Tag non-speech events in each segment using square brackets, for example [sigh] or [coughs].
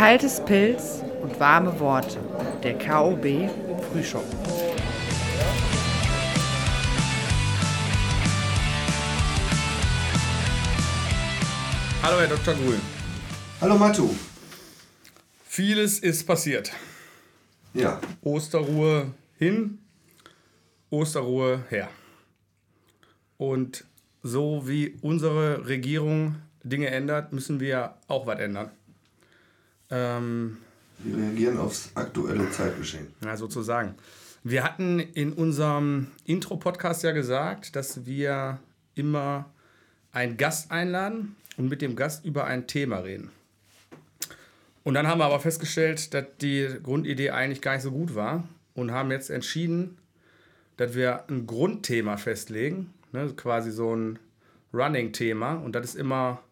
Kaltes Pilz und warme Worte. Der KOB Frühschoppen. Hallo Herr Dr. Grün. Hallo Matu. Vieles ist passiert. Ja, Osterruhe hin, Osterruhe her. Und so wie unsere Regierung Dinge ändert, müssen wir auch was ändern. Ähm, wir reagieren aufs aktuelle Zeitgeschehen. ja, sozusagen. Wir hatten in unserem Intro-Podcast ja gesagt, dass wir immer einen Gast einladen und mit dem Gast über ein Thema reden. Und dann haben wir aber festgestellt, dass die Grundidee eigentlich gar nicht so gut war und haben jetzt entschieden, dass wir ein Grundthema festlegen, ne, quasi so ein Running-Thema und das ist immer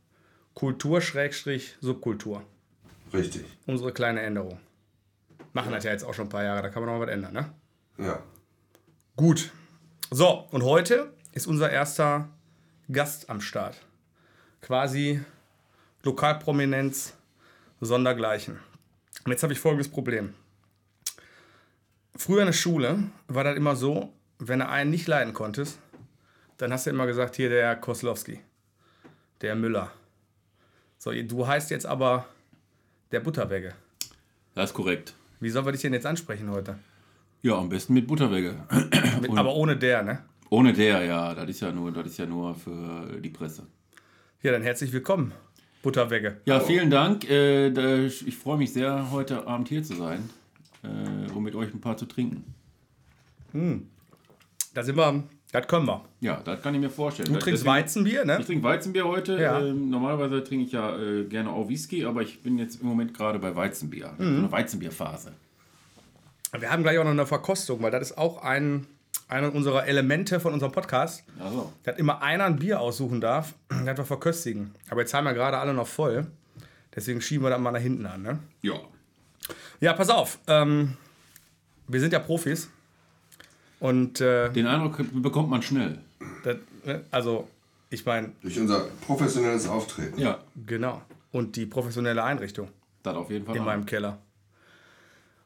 Kultur-Subkultur. Richtig. Unsere kleine Änderung. Machen das ja jetzt auch schon ein paar Jahre, da kann man noch mal was ändern, ne? Ja. Gut. So, und heute ist unser erster Gast am Start. Quasi Lokalprominenz sondergleichen. Und jetzt habe ich folgendes Problem. Früher in der Schule war das immer so, wenn du einen nicht leiden konntest, dann hast du immer gesagt, hier der Koslowski, der Müller. So, du heißt jetzt aber der Butterwegge. Das ist korrekt. Wie sollen wir dich denn jetzt ansprechen heute? Ja, am besten mit Butterwegge. [clears throat] Mit, aber ohne der, ne? Ohne der, ja, das ist ja nur, das ist ja nur für die Presse. Ja, dann herzlich willkommen, Butterwegge. Ja, vielen Dank. Äh, ich freue mich sehr, heute Abend hier zu sein, äh, um mit euch ein paar zu trinken. Da sind wir, das können wir. Ja, das kann ich mir vorstellen. Du Das- trinkst deswegen- Weizenbier, ne? Ich trinke Weizenbier heute. Ja. Ähm, normalerweise trinke ich ja äh, gerne auch Whisky, aber ich bin jetzt im Moment gerade bei Weizenbier. So eine Weizenbierphase. Wir haben gleich auch noch eine Verkostung, weil das ist auch ein, einer unserer Elemente von unserem Podcast, Also, dass immer einer ein Bier aussuchen darf, [clears throat] das wir verköstigen. Aber jetzt haben wir gerade alle noch voll. Deswegen schieben wir das mal nach hinten an, ne? ja. Ja, pass auf. Ähm, wir sind ja Profis. Und äh, Den Eindruck bekommt man schnell. das, ne? also, ich meine, Durch unser professionelles Auftreten. Ja, genau. Und die professionelle Einrichtung. das auf jeden Fall. in auch. meinem Keller.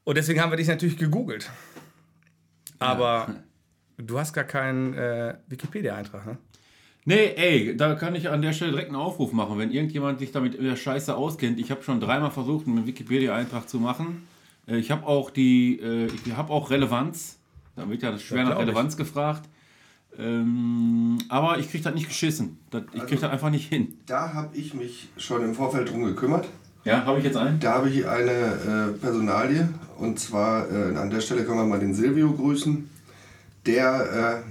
Und deswegen haben wir dich natürlich gegoogelt. Aber [laughs] du hast gar keinen äh, Wikipedia-Eintrag, ne? Nee, ey, da kann ich an der Stelle direkt einen Aufruf machen, wenn irgendjemand sich damit in der Scheiße auskennt. Ich habe schon dreimal versucht, einen Wikipedia-Eintrag zu machen. Äh, Ich habe auch die, äh, ich habe auch Relevanz. Da wird ja schwer Ja, nach glaub ich. Relevanz gefragt. Ähm, aber ich kriege das nicht geschissen. Das, ich kriege das einfach nicht hin. Da habe ich mich schon im Vorfeld drum gekümmert. Ja, habe ich jetzt einen? Da habe ich eine äh, Personalie. Und zwar äh, an der Stelle können wir mal den Silvio grüßen. Der,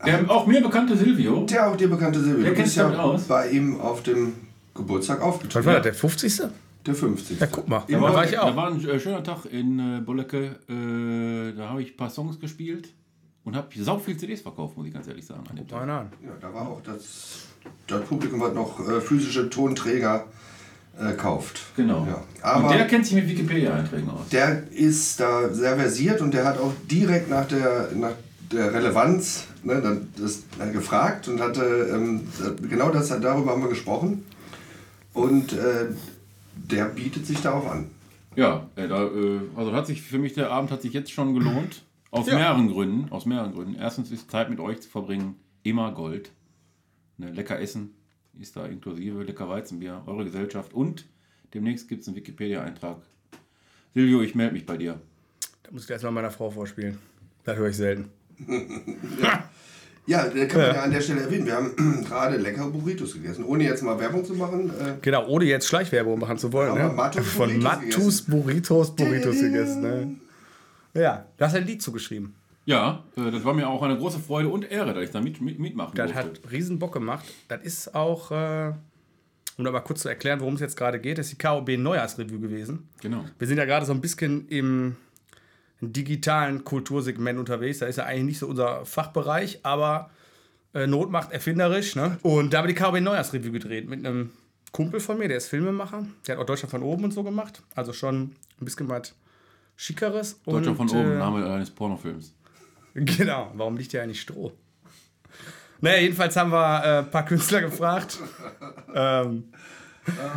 äh, Der auch mir bekannte Silvio. der auch dir bekannte Silvio. Der du kennt sich damit aus. bei ihm auf dem Geburtstag Was aufgetreten. war das, der 50. Der 50. Ja, guck mal. Da war ich Da auch. war ein äh, schöner Tag in äh, Bollecke. Äh, da habe ich ein paar Songs gespielt und habe sau viel CDs verkauft, muss ich ganz ehrlich sagen. An dem Tag. Nein, nein. Ja, da war auch das, das Publikum, was noch äh, physische Tonträger äh, kauft. Genau. Ja. und Aber der kennt sich mit Wikipedia-Einträgen aus. der ist da sehr versiert und der hat auch direkt nach der, nach der Relevanz ne, dann das, äh, gefragt und hatte ähm, genau das, darüber haben wir gesprochen. Und äh, der bietet sich darauf an. Ja, äh, da, äh, also hat sich für mich der Abend hat sich jetzt schon gelohnt. Aus Ja. mehreren Gründen. Aus mehreren Gründen. Erstens ist Zeit mit euch zu verbringen immer Gold. Ne, lecker Essen ist da inklusive, lecker Weizenbier, eure Gesellschaft und demnächst gibt es einen Wikipedia-Eintrag. Silvio, ich melde mich bei dir. Da muss ich erst mal meiner Frau vorspielen. Das höre ich selten. [laughs] Ja, da kann man ja an der Stelle erwähnen. Wir haben [clears throat] gerade leckere Burritos gegessen. Ohne jetzt mal Werbung zu machen. Äh, Genau, ohne jetzt Schleichwerbung machen zu wollen. Ne? Matus Von Burritos Matus Burritos Burritos gegessen. Ne? Ja, du hast ein Lied zugeschrieben. Ja, äh, das war mir auch eine große Freude und Ehre, dass ich da mit, mit, mitmachen Das durfte. hat riesen Bock gemacht. Das ist auch, äh, um da mal kurz zu erklären, worum es jetzt gerade geht, das ist die KOB Neujahrsreview gewesen. Genau. Wir sind ja gerade so ein bisschen im digitalen Kultursegment unterwegs. Da ist ja eigentlich nicht so unser Fachbereich, aber äh, Not macht erfinderisch. Ne? Und da haben wir die KOB Neujahrsreview gedreht mit einem Kumpel von mir, der ist Filmemacher. Der hat auch Deutschland von oben und so gemacht. Also schon ein bisschen was Schickeres. Deutschland von oben, äh, Name eines Pornofilms. [laughs] Genau, warum liegt ja eigentlich Stroh? Naja, jedenfalls haben wir äh, ein paar Künstler gefragt. [laughs] ähm,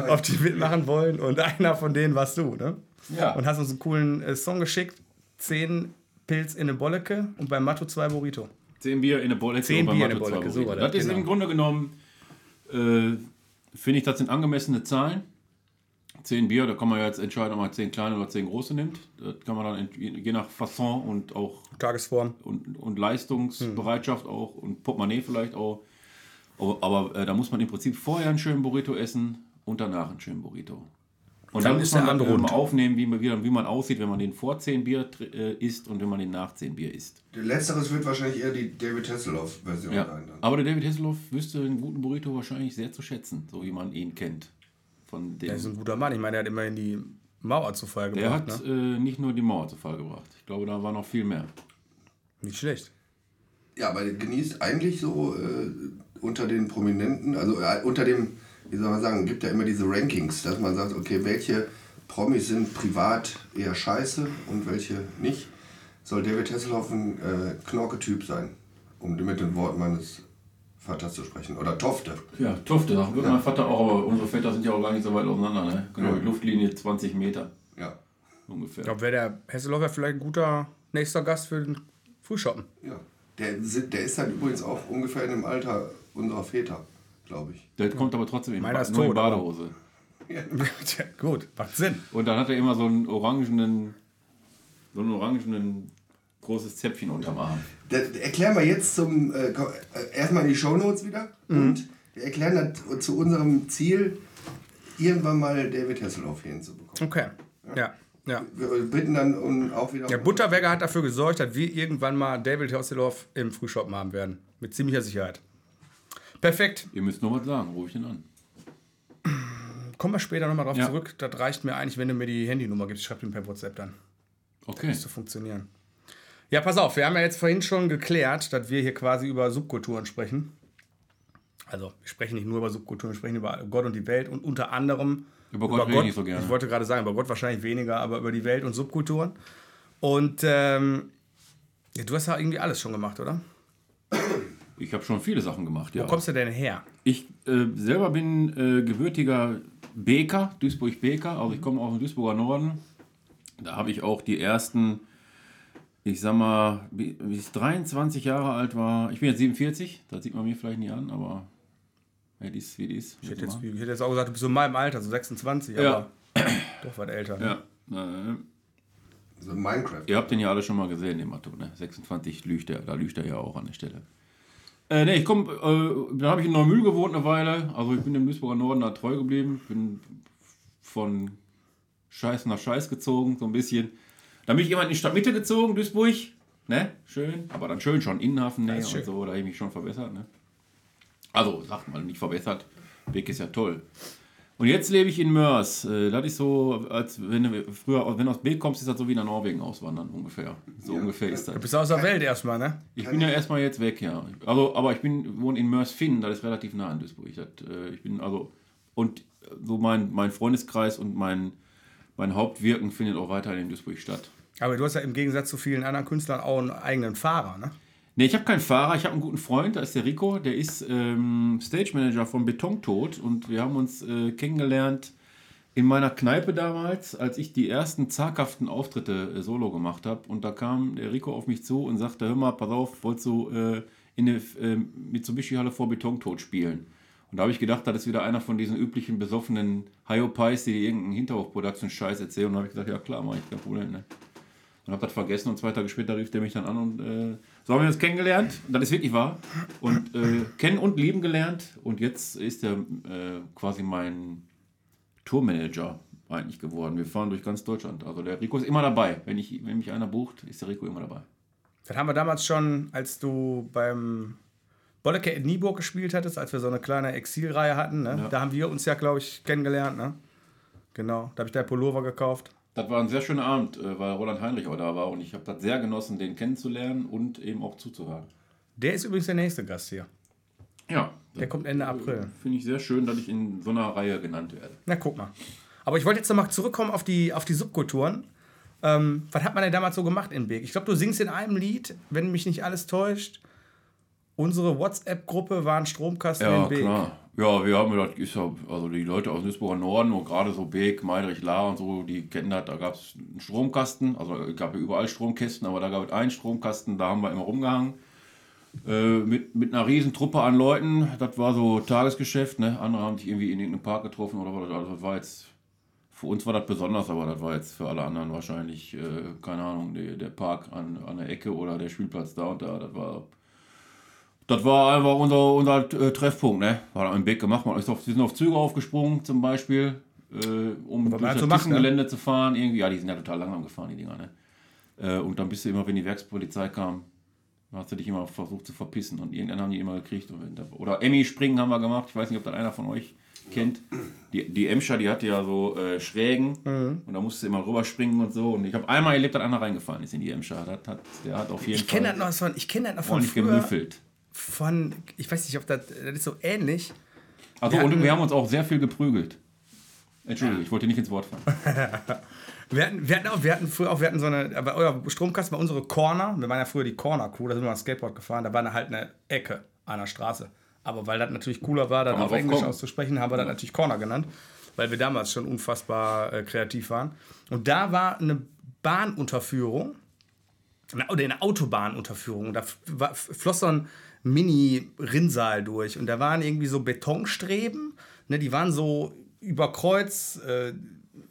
ob die mitmachen wollen. Und einer von denen warst du, ne? Ja. Und hast uns einen coolen äh, Song geschickt. Zehn Pilz in eine Bolleke und beim Matto zwei Burrito. Zehn Bier in der Bolleke. Zehn und beim Bier Bolleke, so Burrito. war das, Das ist genau. im Grunde genommen, äh, finde ich, das sind angemessene Zahlen. Zehn Bier, da kann man ja jetzt entscheiden, ob man zehn kleine oder zehn große nimmt. Das kann man dann je nach Fasson und auch Tagesform. und, und Leistungsbereitschaft auch und Portemonnaie vielleicht auch. Aber, aber äh, da muss man im Prinzip vorher einen schönen Burrito essen und danach einen schönen Burrito. Und Dann dann, ist muss man der dann rund. aufnehmen, wie man, wie, man aussieht, wenn man den vor 10 Bier äh, isst und wenn man den nach 10 Bier isst. Letzteres wird wahrscheinlich eher die David Hasselhoff-Version Ja. sein. Dann. Aber der David Hasselhoff wüsste einen guten Burrito wahrscheinlich sehr zu schätzen, so wie man ihn kennt. Von dem, Der ist ein guter Mann. Ich meine, der hat immerhin die Mauer zu der gebracht. hat ne? äh, nicht nur die Mauer zu Fall gebracht. Ich glaube, da war noch viel mehr. Nicht schlecht. Ja, aber der genießt eigentlich so äh, unter den Prominenten, also äh, unter dem, wie soll man sagen, gibt ja immer diese Rankings, dass man sagt, okay, welche Promis sind privat eher scheiße und welche nicht. Soll David Hasselhoff ein äh, Knorke-Typ sein, um mit den Worten meines Vaters zu sprechen. Oder Tofte. Ja, Tufte, sagt mein Vater auch, aber unsere Väter sind ja auch gar nicht so weit auseinander. Ne? Genau, die Luftlinie 20 Meter Ja. ungefähr. Ich glaube, wäre der Hesselhoff ja vielleicht ein guter nächster Gast für den Frühschoppen. ja. Der, der ist dann übrigens auch ungefähr in dem Alter unserer Väter, glaube ich. Der kommt aber trotzdem in, Meiner ba ist nur in Badehose. [laughs] Tja, gut, macht Sinn. Und dann hat er immer so einen orangenen, so einen orangenen großes Zäpfchen unterm Arm. Da, erklären wir jetzt zum äh, äh, erstmal die Shownotes wieder und wir erklären dann zu unserem Ziel, irgendwann mal David Hasselhoff hier hinzubekommen. Okay. Ja. Ja. Wir bitten dann um auch wieder. Der Butterweger hat dafür gesorgt, dass wir irgendwann mal David Hasselhoff im Frühschoppen haben werden. Mit ziemlicher Sicherheit. Perfekt. Ihr müsst nur was sagen, ruf ich ihn an. Kommen wir später nochmal drauf Ja. zurück. Das reicht mir eigentlich, wenn du mir die Handynummer gibst. Ich schreib den per WhatsApp dann. Okay. zu funktionieren. Ja, pass auf, wir haben ja jetzt vorhin schon geklärt, dass wir hier quasi über Subkulturen sprechen. Also, wir sprechen nicht nur über Subkulturen, wir sprechen über Gott und die Welt und unter anderem Über Gott rede ich nicht so gerne. Ich wollte gerade sagen, über Gott wahrscheinlich weniger, aber über die Welt und Subkulturen. Und ähm, ja, du hast ja irgendwie alles schon gemacht, oder? Ich habe schon viele Sachen gemacht, ja. Wo kommst du denn her? Ich äh, selber bin äh, gebürtiger Beker, Duisburg-Beker, also ich komme aus dem Duisburger Norden. Da habe ich auch die ersten, ich sag mal, wie ich 23 Jahre alt war. Ich bin jetzt 47, das sieht man mir vielleicht nicht an, aber ja, die ist, wie die ist. Ich hätte, jetzt, ich hätte jetzt auch gesagt, du bist so in meinem Alter, so 26, Ja. aber doch was älter. ne? ja, So Minecraft. Ihr habt den ja alle schon mal gesehen, den Matto, ne? 26 lügt er, da lügt er ja auch an der Stelle. Äh, ne, ich komme, äh, da habe ich in Neumühl gewohnt eine Weile. Also ich bin dem Duisburger Norden da treu geblieben. Bin von Scheiß nach Scheiß gezogen, so ein bisschen. Dann bin ich immer in die Stadtmitte gezogen, Duisburg. Ne? Schön. Aber dann schön schon Innenhafennähe Das ist und so, da habe ich mich schon verbessert, ne? Also, sagt mal, nicht verbessert. Weg ist ja toll. Und jetzt lebe ich in Mörs. Äh, Das ist so, als wenn du früher, wenn du aus Beek kommst, ist das so wie nach Norwegen auswandern ungefähr. So ungefähr ist Du das. bist aus der Welt erstmal, ne? Ich bin ja erstmal jetzt weg, ja. Also, aber ich bin wohne in Mörs-Finn, das ist relativ nah an Duisburg. Das, äh, ich bin also und so mein, mein Freundeskreis und mein, mein Hauptwirken findet auch weiterhin in Duisburg statt. Aber du hast ja im Gegensatz zu vielen anderen Künstlern auch einen eigenen Fahrer, ne? Ne, ich habe keinen Fahrer, ich habe einen guten Freund, da ist der Rico, der ist ähm, Stage Manager von Betontod und wir haben uns äh, kennengelernt in meiner Kneipe damals, als ich die ersten zaghaften Auftritte äh, solo gemacht habe. Und da kam der Rico auf mich zu und sagte: Hör mal, pass auf, wolltest du äh, in der äh, Mitsubishi-Halle vor Betontod spielen? Und da habe ich gedacht, das ist wieder einer von diesen üblichen besoffenen Hyopies, die irgendeinen Hinterhof-Production-Scheiß erzählen. Und da habe ich gesagt: Ja, klar, mach ich kein Problem. Ne? Und habe das vergessen und zwei Tage später rief der mich dann an und äh, so haben wir uns kennengelernt. Und das ist wirklich wahr. Und äh, kennen und lieben gelernt. Und jetzt ist er äh, quasi mein Tourmanager eigentlich geworden. Wir fahren durch ganz Deutschland. Also der Rico ist immer dabei. Wenn, ich, wenn mich einer bucht, ist der Rico immer dabei. Das haben wir damals schon, als du beim Bolleke in Nieburg gespielt hattest, als wir so eine kleine Exilreihe hatten. Ne? Ja. Da haben wir uns ja, glaube ich, kennengelernt. Ne? Genau, da habe ich der Pullover gekauft. Das war ein sehr schöner Abend, äh, weil Roland Heinrich auch da war. Und ich habe das sehr genossen, den kennenzulernen und eben auch zuzuhören. Der ist übrigens der nächste Gast hier. Ja, Der kommt Ende April. finde ich sehr schön, dass ich in so einer Reihe genannt werde. Na, guck mal. Aber ich wollte jetzt nochmal zurückkommen auf die, auf die Subkulturen. Ähm, was hat man denn damals so gemacht in Beek? Ich glaube, du singst in einem Lied, wenn mich nicht alles täuscht. Unsere WhatsApp-Gruppe war ein Stromkasten Ja, in Beek. klar. Ja, wir haben gedacht, ist ja, also die Leute aus Duisburger Norden, und gerade so Beek, Meidrich, La und so, die kennen das, da gab es einen Stromkasten, also gab ja überall Stromkästen, aber da gab es einen Stromkasten, da haben wir immer rumgehangen. Äh, mit, mit einer riesen Truppe an Leuten, das war so Tagesgeschäft, ne? Andere haben sich irgendwie in irgendeinem Park getroffen oder was, also das war jetzt, für uns war das besonders, aber das war jetzt für alle anderen wahrscheinlich, äh, keine Ahnung, der, der Park an, an der Ecke oder der Spielplatz da und da, das war das war einfach unser, unser äh, Treffpunkt, ne? War da im Weg gemacht. Man ist auf, wir sind auf Züge aufgesprungen zum Beispiel, äh, um durch das macht, ne? Gelände zu fahren. Irgendwie, ja, die sind ja total langsam gefahren, die Dinger, ne? Äh, und dann bist du immer, wenn die Werkspolizei kam, hast du dich immer versucht zu verpissen und irgendwann haben die immer gekriegt. Oder Emmy springen haben wir gemacht. Ich weiß nicht, ob das einer von euch kennt. Die, die Emscher, die hatte ja so äh, Schrägen Mhm. und da musste immer rüberspringen und so. Und ich habe einmal erlebt, dass einer reingefallen ist in die Emscher. Das hat, der hat auf jeden Ich kenne Fall das noch von, ich kenne das noch von früher, gemüffelt. Von, ich weiß nicht, ob das, das ist so ähnlich. Also, Wir und hatten- wir haben uns auch sehr viel geprügelt. Entschuldigung, ich wollte nicht ins Wort fallen. [laughs] Wir hatten, wir hatten, auch, wir hatten früher auch, wir hatten so eine, aber euer Stromkasten war unsere Corner. Wir waren ja früher die Corner-Crew, da sind wir mal Skateboard gefahren. Da war eine, halt eine Ecke an der Straße. Aber weil das natürlich cooler war, dann man auf Englisch kommen. auszusprechen, haben wir das natürlich Corner genannt, weil wir damals schon unfassbar äh, kreativ waren. Und da war eine Bahnunterführung, eine, oder eine Autobahnunterführung. Da floss so ein Mini-Rinnsal durch und da waren irgendwie so Betonstreben, ne, die waren so über Kreuz äh,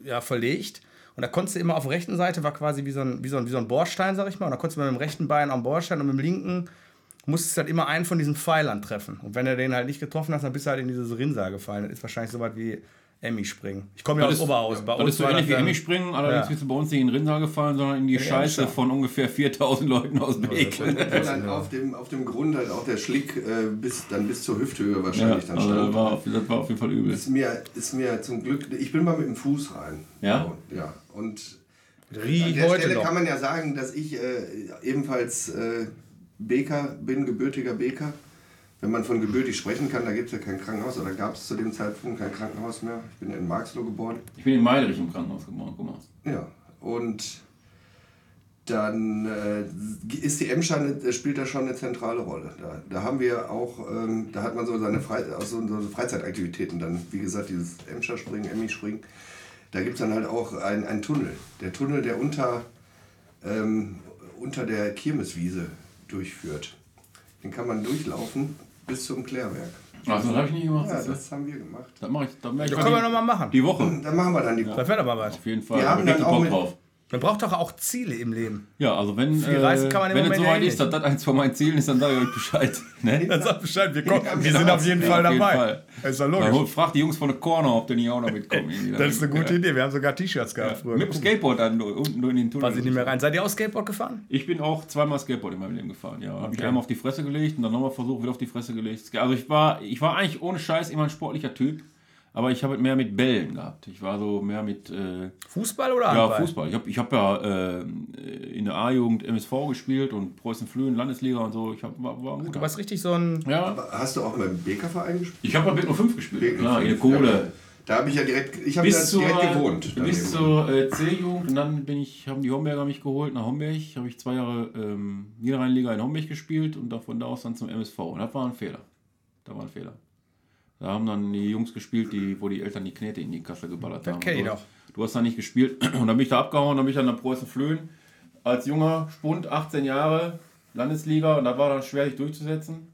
ja, verlegt. Und da konntest du immer auf der rechten Seite, war quasi wie so ein, wie so ein, wie so ein Bordstein, sag ich mal. Und da konntest du mit dem rechten Bein am Bordstein und mit dem linken musstest du halt immer einen von diesen Pfeilern treffen. Und wenn du den halt nicht getroffen hast, dann bist du halt in dieses Rinnsal gefallen. Das ist wahrscheinlich so was wie Emmy springen. Ich komme ja aus Oberhausen. Bei so war ähnlich wie dann- Emmy springen, allerdings Ja. bist du bei uns nicht in den Rinnsal gefallen, sondern in die Scheiße Emscher. von ungefähr 4000 Leuten aus Beek. Wo dann auf dem, auf dem Grund halt auch der Schlick äh, bis, dann bis zur Hüfthöhe Ja, wahrscheinlich dann also stand. das war, auf, das war auf jeden Fall übel. ist, mir, ist mir zum Glück, ich bin mal mit dem Fuß rein. Ja? Ja, und Rie an der heute Stelle noch. kann man ja sagen, dass ich äh, ebenfalls äh, Beker bin, gebürtiger Beker. Wenn man von gebürtig sprechen kann, da gibt es ja kein Krankenhaus oder gab es zu dem Zeitpunkt kein Krankenhaus mehr. Ich bin ja in Marxloh geboren. Ich bin in Meidrich im Krankenhaus geboren, guck mal. Ja, und dann äh, ist die Emscher, eine- spielt da schon eine zentrale Rolle. Da, da haben wir auch, ähm, da hat man so seine Frei auch so, Freizeitaktivitäten dann, wie gesagt, dieses Emscher springen, Emmy springen. Da gibt es dann halt auch einen, einen Tunnel. Der Tunnel, der unter, ähm, unter der Kirmeswiese durchführt. Den kann man durchlaufen bis zum Klärwerk. Also, das habe ich nicht gemacht. Ja, du? das haben wir gemacht. das ich. Das mach ich Das mal können wir die- noch mal machen. Die Woche. Da machen wir dann die Das wäre aber was. Auf jeden Fall. Wir Ich haben hab dann auch Bock mit- drauf. Man braucht doch auch Ziele im Leben. Ja, also wenn, Viel äh, reisen kann man im wenn es soweit ja eh ist, dass das eins von meinen Zielen ist, dann sage ich euch Bescheid. [laughs] Ne? Dann sagt Bescheid, wir, kommen, wir Ja, sind auf jeden Ja, Fall auf jeden dabei. Fall. Das ist Dann logisch. hol- frag die Jungs von der Corner, ob die nicht auch noch mitkommen. Das ist eine gute Ja. Idee. Wir haben sogar T-Shirts gehabt früher. Mit dem Skateboard dann unten in den Tunnel. Ich nicht mehr rein. Seid ihr auch Skateboard gefahren? Ich bin auch zweimal Skateboard in meinem Leben gefahren. Ja, habe mich einmal auf die Fresse gelegt und dann nochmal versucht, wieder auf die Fresse gelegt. Also ich war, ich war eigentlich ohne Scheiß immer ein sportlicher Typ, aber ich habe mehr mit Bällen gehabt. Ich war so mehr mit äh, Fußball oder ja, Handball? Fußball. Ich habe ich hab ja äh, in der A-Jugend MSV gespielt und Preußen Flühen, Landesliga und so. Ich hab, war, war ein Du warst richtig so ein. Ja, Hast du auch beim Bekerverein gespielt? ich habe bei Big 05 gespielt. Big Klar, in der 05, Kohle. ja. Da habe ich ja direkt, ich habe da bis zur, direkt gewohnt. bis daneben. zur äh, C-Jugend und dann bin ich, haben die Homberger mich geholt nach Homberg. Habe ich zwei Jahre ähm, Niederrheinliga in Homberg gespielt und von da aus dann zum MSV. Und das war ein Fehler. Da war ein Fehler. Da haben dann die Jungs gespielt, die, wo die Eltern die Knete in die Kasse geballert haben. kenn ich du, noch. du hast da nicht gespielt. [clears throat] Und dann bin ich da abgehauen, dann bin ich dann nach Preußen Flöhen. Als junger Spund, 18 Jahre, Landesliga. Und da war dann schwer, sich durchzusetzen.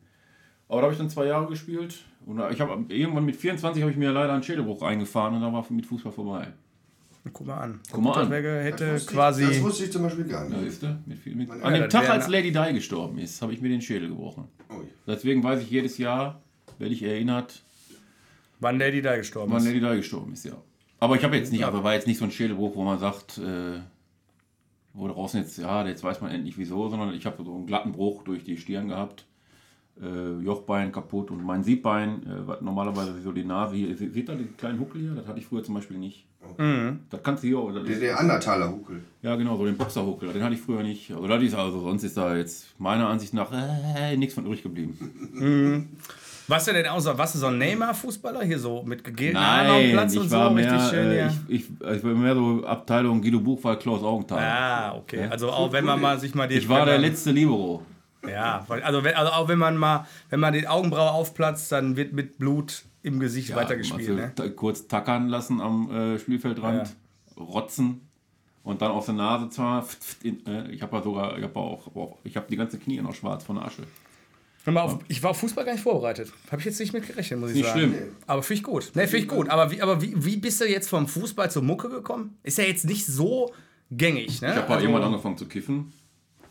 Aber da habe ich dann zwei Jahre gespielt. Und ich habe irgendwann mit 24 habe ich mir leider einen Schädelbruch eingefahren und dann war mit Fußball vorbei. Guck mal an. Guck mal an. Das hätte wusste quasi. Ich, das wusste ich zum Beispiel gar Ja, nicht. siehst du? Mit, viel- mit, Ja, an dem das Tag, als Lady Di gestorben ist, habe ich mir den Schädel gebrochen. Ui. Deswegen weiß ich jedes Jahr, werde ich erinnert, wann Lady da gestorben wann ist. Lady Di gestorben ist, ja. Aber ich habe jetzt nicht, aber war jetzt nicht so ein Schädelbruch, wo man sagt, äh, wo draußen jetzt, ja, jetzt weiß man endlich wieso, sondern ich habe so einen glatten Bruch durch die Stirn gehabt. Äh, Jochbein kaputt und mein Siebbein, äh, was normalerweise so die Nase hier, seht ihr den kleinen Huckel hier? Das hatte ich früher zum Beispiel nicht. Das kannst du hier, oder das Der, ist, der Andertaler Huckel. Ja, genau, so den Boxerhuckel. Den hatte ich früher nicht. Also, das ist also sonst ist da jetzt meiner Ansicht nach äh, nichts von übrig geblieben. Warst du denn auch so, warst du so ein Neymar-Fußballer hier so mit gegelten Haaren am Nein, Platz und ich so? mehr, richtig schön äh, hier. ich, ich, ich war mehr so Abteilung Guido Buchwald, Klaus Augenthal. Ah, okay. Also auch wenn man mal sich mal die. ich war der letzte Libero. Ja, also, wenn, also auch wenn man mal, wenn man den Augenbraue aufplatzt, dann wird mit Blut im Gesicht weitergespielt. also Ne? kurz tackern lassen am äh, Spielfeldrand, rotzen und dann auf der Nase zwar. [laughs] äh, ich habe ja sogar, ich habe auch, auch, ich habe die ganze Knie noch schwarz von der Asche. Auf, ich war auf Fußball gar nicht vorbereitet. Habe ich jetzt nicht mit gerechnet, muss ich Nicht sagen. schlimm. Aber finde ich gut. Ne, finde ich gut. Aber, wie, aber wie, wie bist du jetzt vom Fußball zur Mucke gekommen? Ist ja jetzt nicht so gängig. Ne? Ich habe Also, irgendwann angefangen zu kiffen.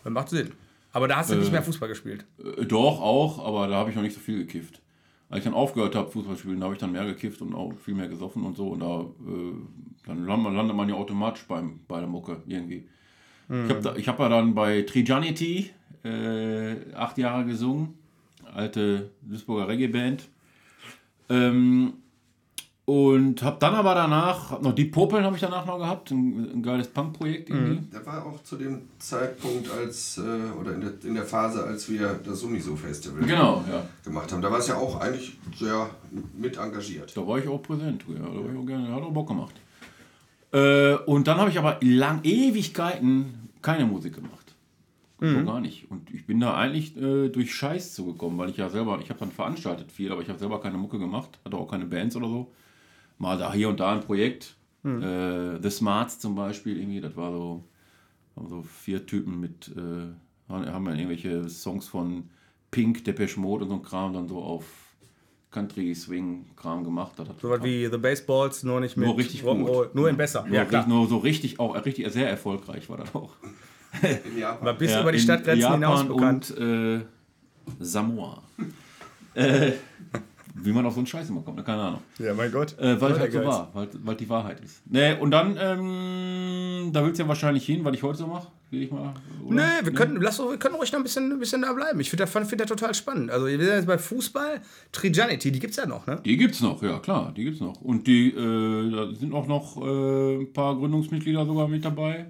Macht Sinn. Aber da hast du nicht mehr Fußball gespielt. Äh, doch, auch, aber da habe ich noch nicht so viel gekifft. Als ich dann aufgehört habe, Fußball zu spielen, da habe ich dann mehr gekifft und auch viel mehr gesoffen und so. Und da äh, dann landet, man ja automatisch beim, bei der Mucke irgendwie. Ich habe ich hab ja dann bei Trijanity äh, acht Jahre gesungen. Alte Duisburger Reggae-Band. Ähm, und habe dann aber danach, hab noch die Popeln habe ich danach noch gehabt, ein, ein geiles Punk-Projekt irgendwie. Der war auch zu dem Zeitpunkt, als, äh, oder in der, in der Phase, als wir das Suniso-Festival Genau, ja. gemacht haben. Da war es ja auch eigentlich sehr mit engagiert. Da war ich auch präsent, ja, da war ich auch gerne, hat auch Bock gemacht. Äh, und dann habe ich aber lang, Ewigkeiten keine Musik gemacht. So gar nicht. Und ich bin da eigentlich äh, durch Scheiß zugekommen, weil ich ja selber, ich habe dann veranstaltet viel, aber ich habe selber keine Mucke gemacht, hatte auch keine Bands oder so. Mal da hier und da ein Projekt. Äh, The Smarts zum Beispiel, irgendwie, das war so, waren so vier Typen mit, äh, haben haben dann irgendwelche Songs von Pink, Depeche Mode und so ein Kram dann so auf Country Swing Kram gemacht. Hat So was wie The Baseballs, nur nicht mit Nur richtig Rock'n'Roll. Nur in besser. nur, Ja, klar. nur so richtig, auch richtig sehr erfolgreich war das auch. In Japan. War bis Ja, über die in Stadtgrenzen hinaus Japan bekannt. Und äh, Samoa. [laughs] äh, wie man auf so einen Scheiß immer kommt, ne? keine Ahnung. Ja, mein Gott. Äh, weil es halt so war, weil, weil die Wahrheit ist. Nee, und dann, ähm, da willst du ja wahrscheinlich hin, was ich heute so mache. Will ich mal. oder? Nee, wir können, lass, wir können ruhig noch ein bisschen, ein bisschen da bleiben. Ich finde das, find das total spannend. Also, wir sind jetzt bei Fußball. Trijanity, die gibt es ja noch, ne? Die gibt's noch, ja klar, die gibt's noch. Und die, äh, da sind auch noch äh, ein paar Gründungsmitglieder sogar mit dabei.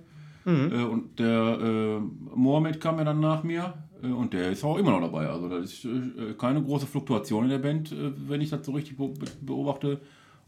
Mhm. Äh, und der äh, Mohammed kam ja dann nach mir äh, und der ist auch immer noch dabei. Also da ist äh, keine große Fluktuation in der Band, äh, wenn ich das so richtig be beobachte.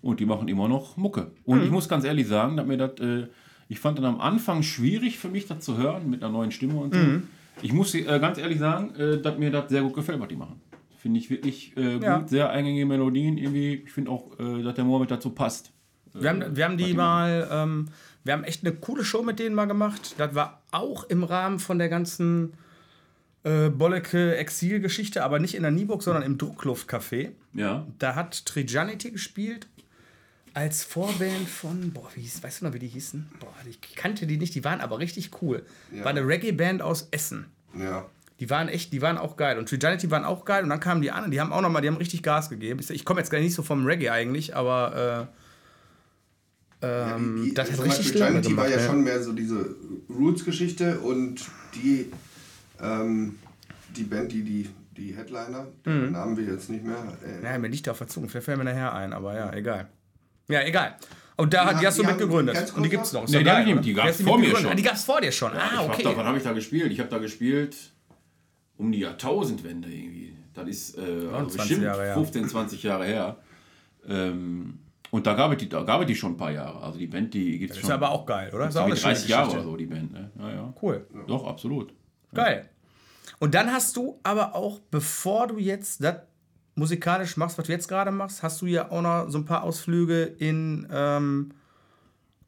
Und die machen immer noch Mucke. Und Mhm. ich muss ganz ehrlich sagen, dass mir das, äh, ich fand dann am Anfang schwierig für mich, das zu hören mit einer neuen Stimme und so. Mhm. Ich muss äh, ganz ehrlich sagen, äh, dass mir das sehr gut gefällt, was die machen. Finde ich wirklich äh, gut, Ja. sehr eingängige Melodien irgendwie. Ich finde auch, äh, dass der Mohammed dazu passt. Wir haben, wir haben die mal, ähm, wir haben echt eine coole Show mit denen mal gemacht. Das war auch im Rahmen von der ganzen äh, Bolleke Exil-Geschichte, aber nicht in der Nieburg, sondern im Druckluftcafé. Ja. Da hat Trijanity gespielt als Vorband von, boah, wie hieß, weißt du noch, wie die hießen? Boah, ich kannte die nicht, die waren aber richtig cool. War eine Reggae-Band aus Essen. Ja. Die waren echt, die waren auch geil. Und Trijanity waren auch geil. Und dann kamen die an und die haben auch nochmal, die haben richtig Gas gegeben. Ich komme jetzt gar nicht so vom Reggae eigentlich, aber äh, ähm, Die- das hat zum richtig Gianity gemacht. war ja ja. schon mehr so diese Roots-Geschichte und die, ähm, die Band, die, die, die Headliner, den Namen wir jetzt nicht mehr. Äh, Ja, mir liegt auf der Zunge, vielleicht fällt mir nachher ein, aber ja, egal. Ja, egal. Und da, Die die, hast du die mitgegründet. Und die kurz gibt's noch. Nee, die hab geil, die hast gab's du vor mir schon. Ah, Die gab's vor dir schon. Ich Ah, hab okay. da, wann habe ich da gespielt? Ich habe da gespielt um die Jahrtausendwende irgendwie. Das ist äh, also 20 bestimmt Jahre her. 15, 20 Jahre her. Ähm, und da gab, es die, da gab es die schon ein paar Jahre. Also die Band, die gibt es Ist schon. aber auch geil, oder? ist Ist auch eine schöne 30 Jahre oder so, die Band. Ne? Ja, ja. Cool. Doch, absolut. Geil. Und dann hast du aber auch, bevor du jetzt das musikalisch machst, was du jetzt gerade machst, hast du ja auch noch so ein paar Ausflüge in ähm,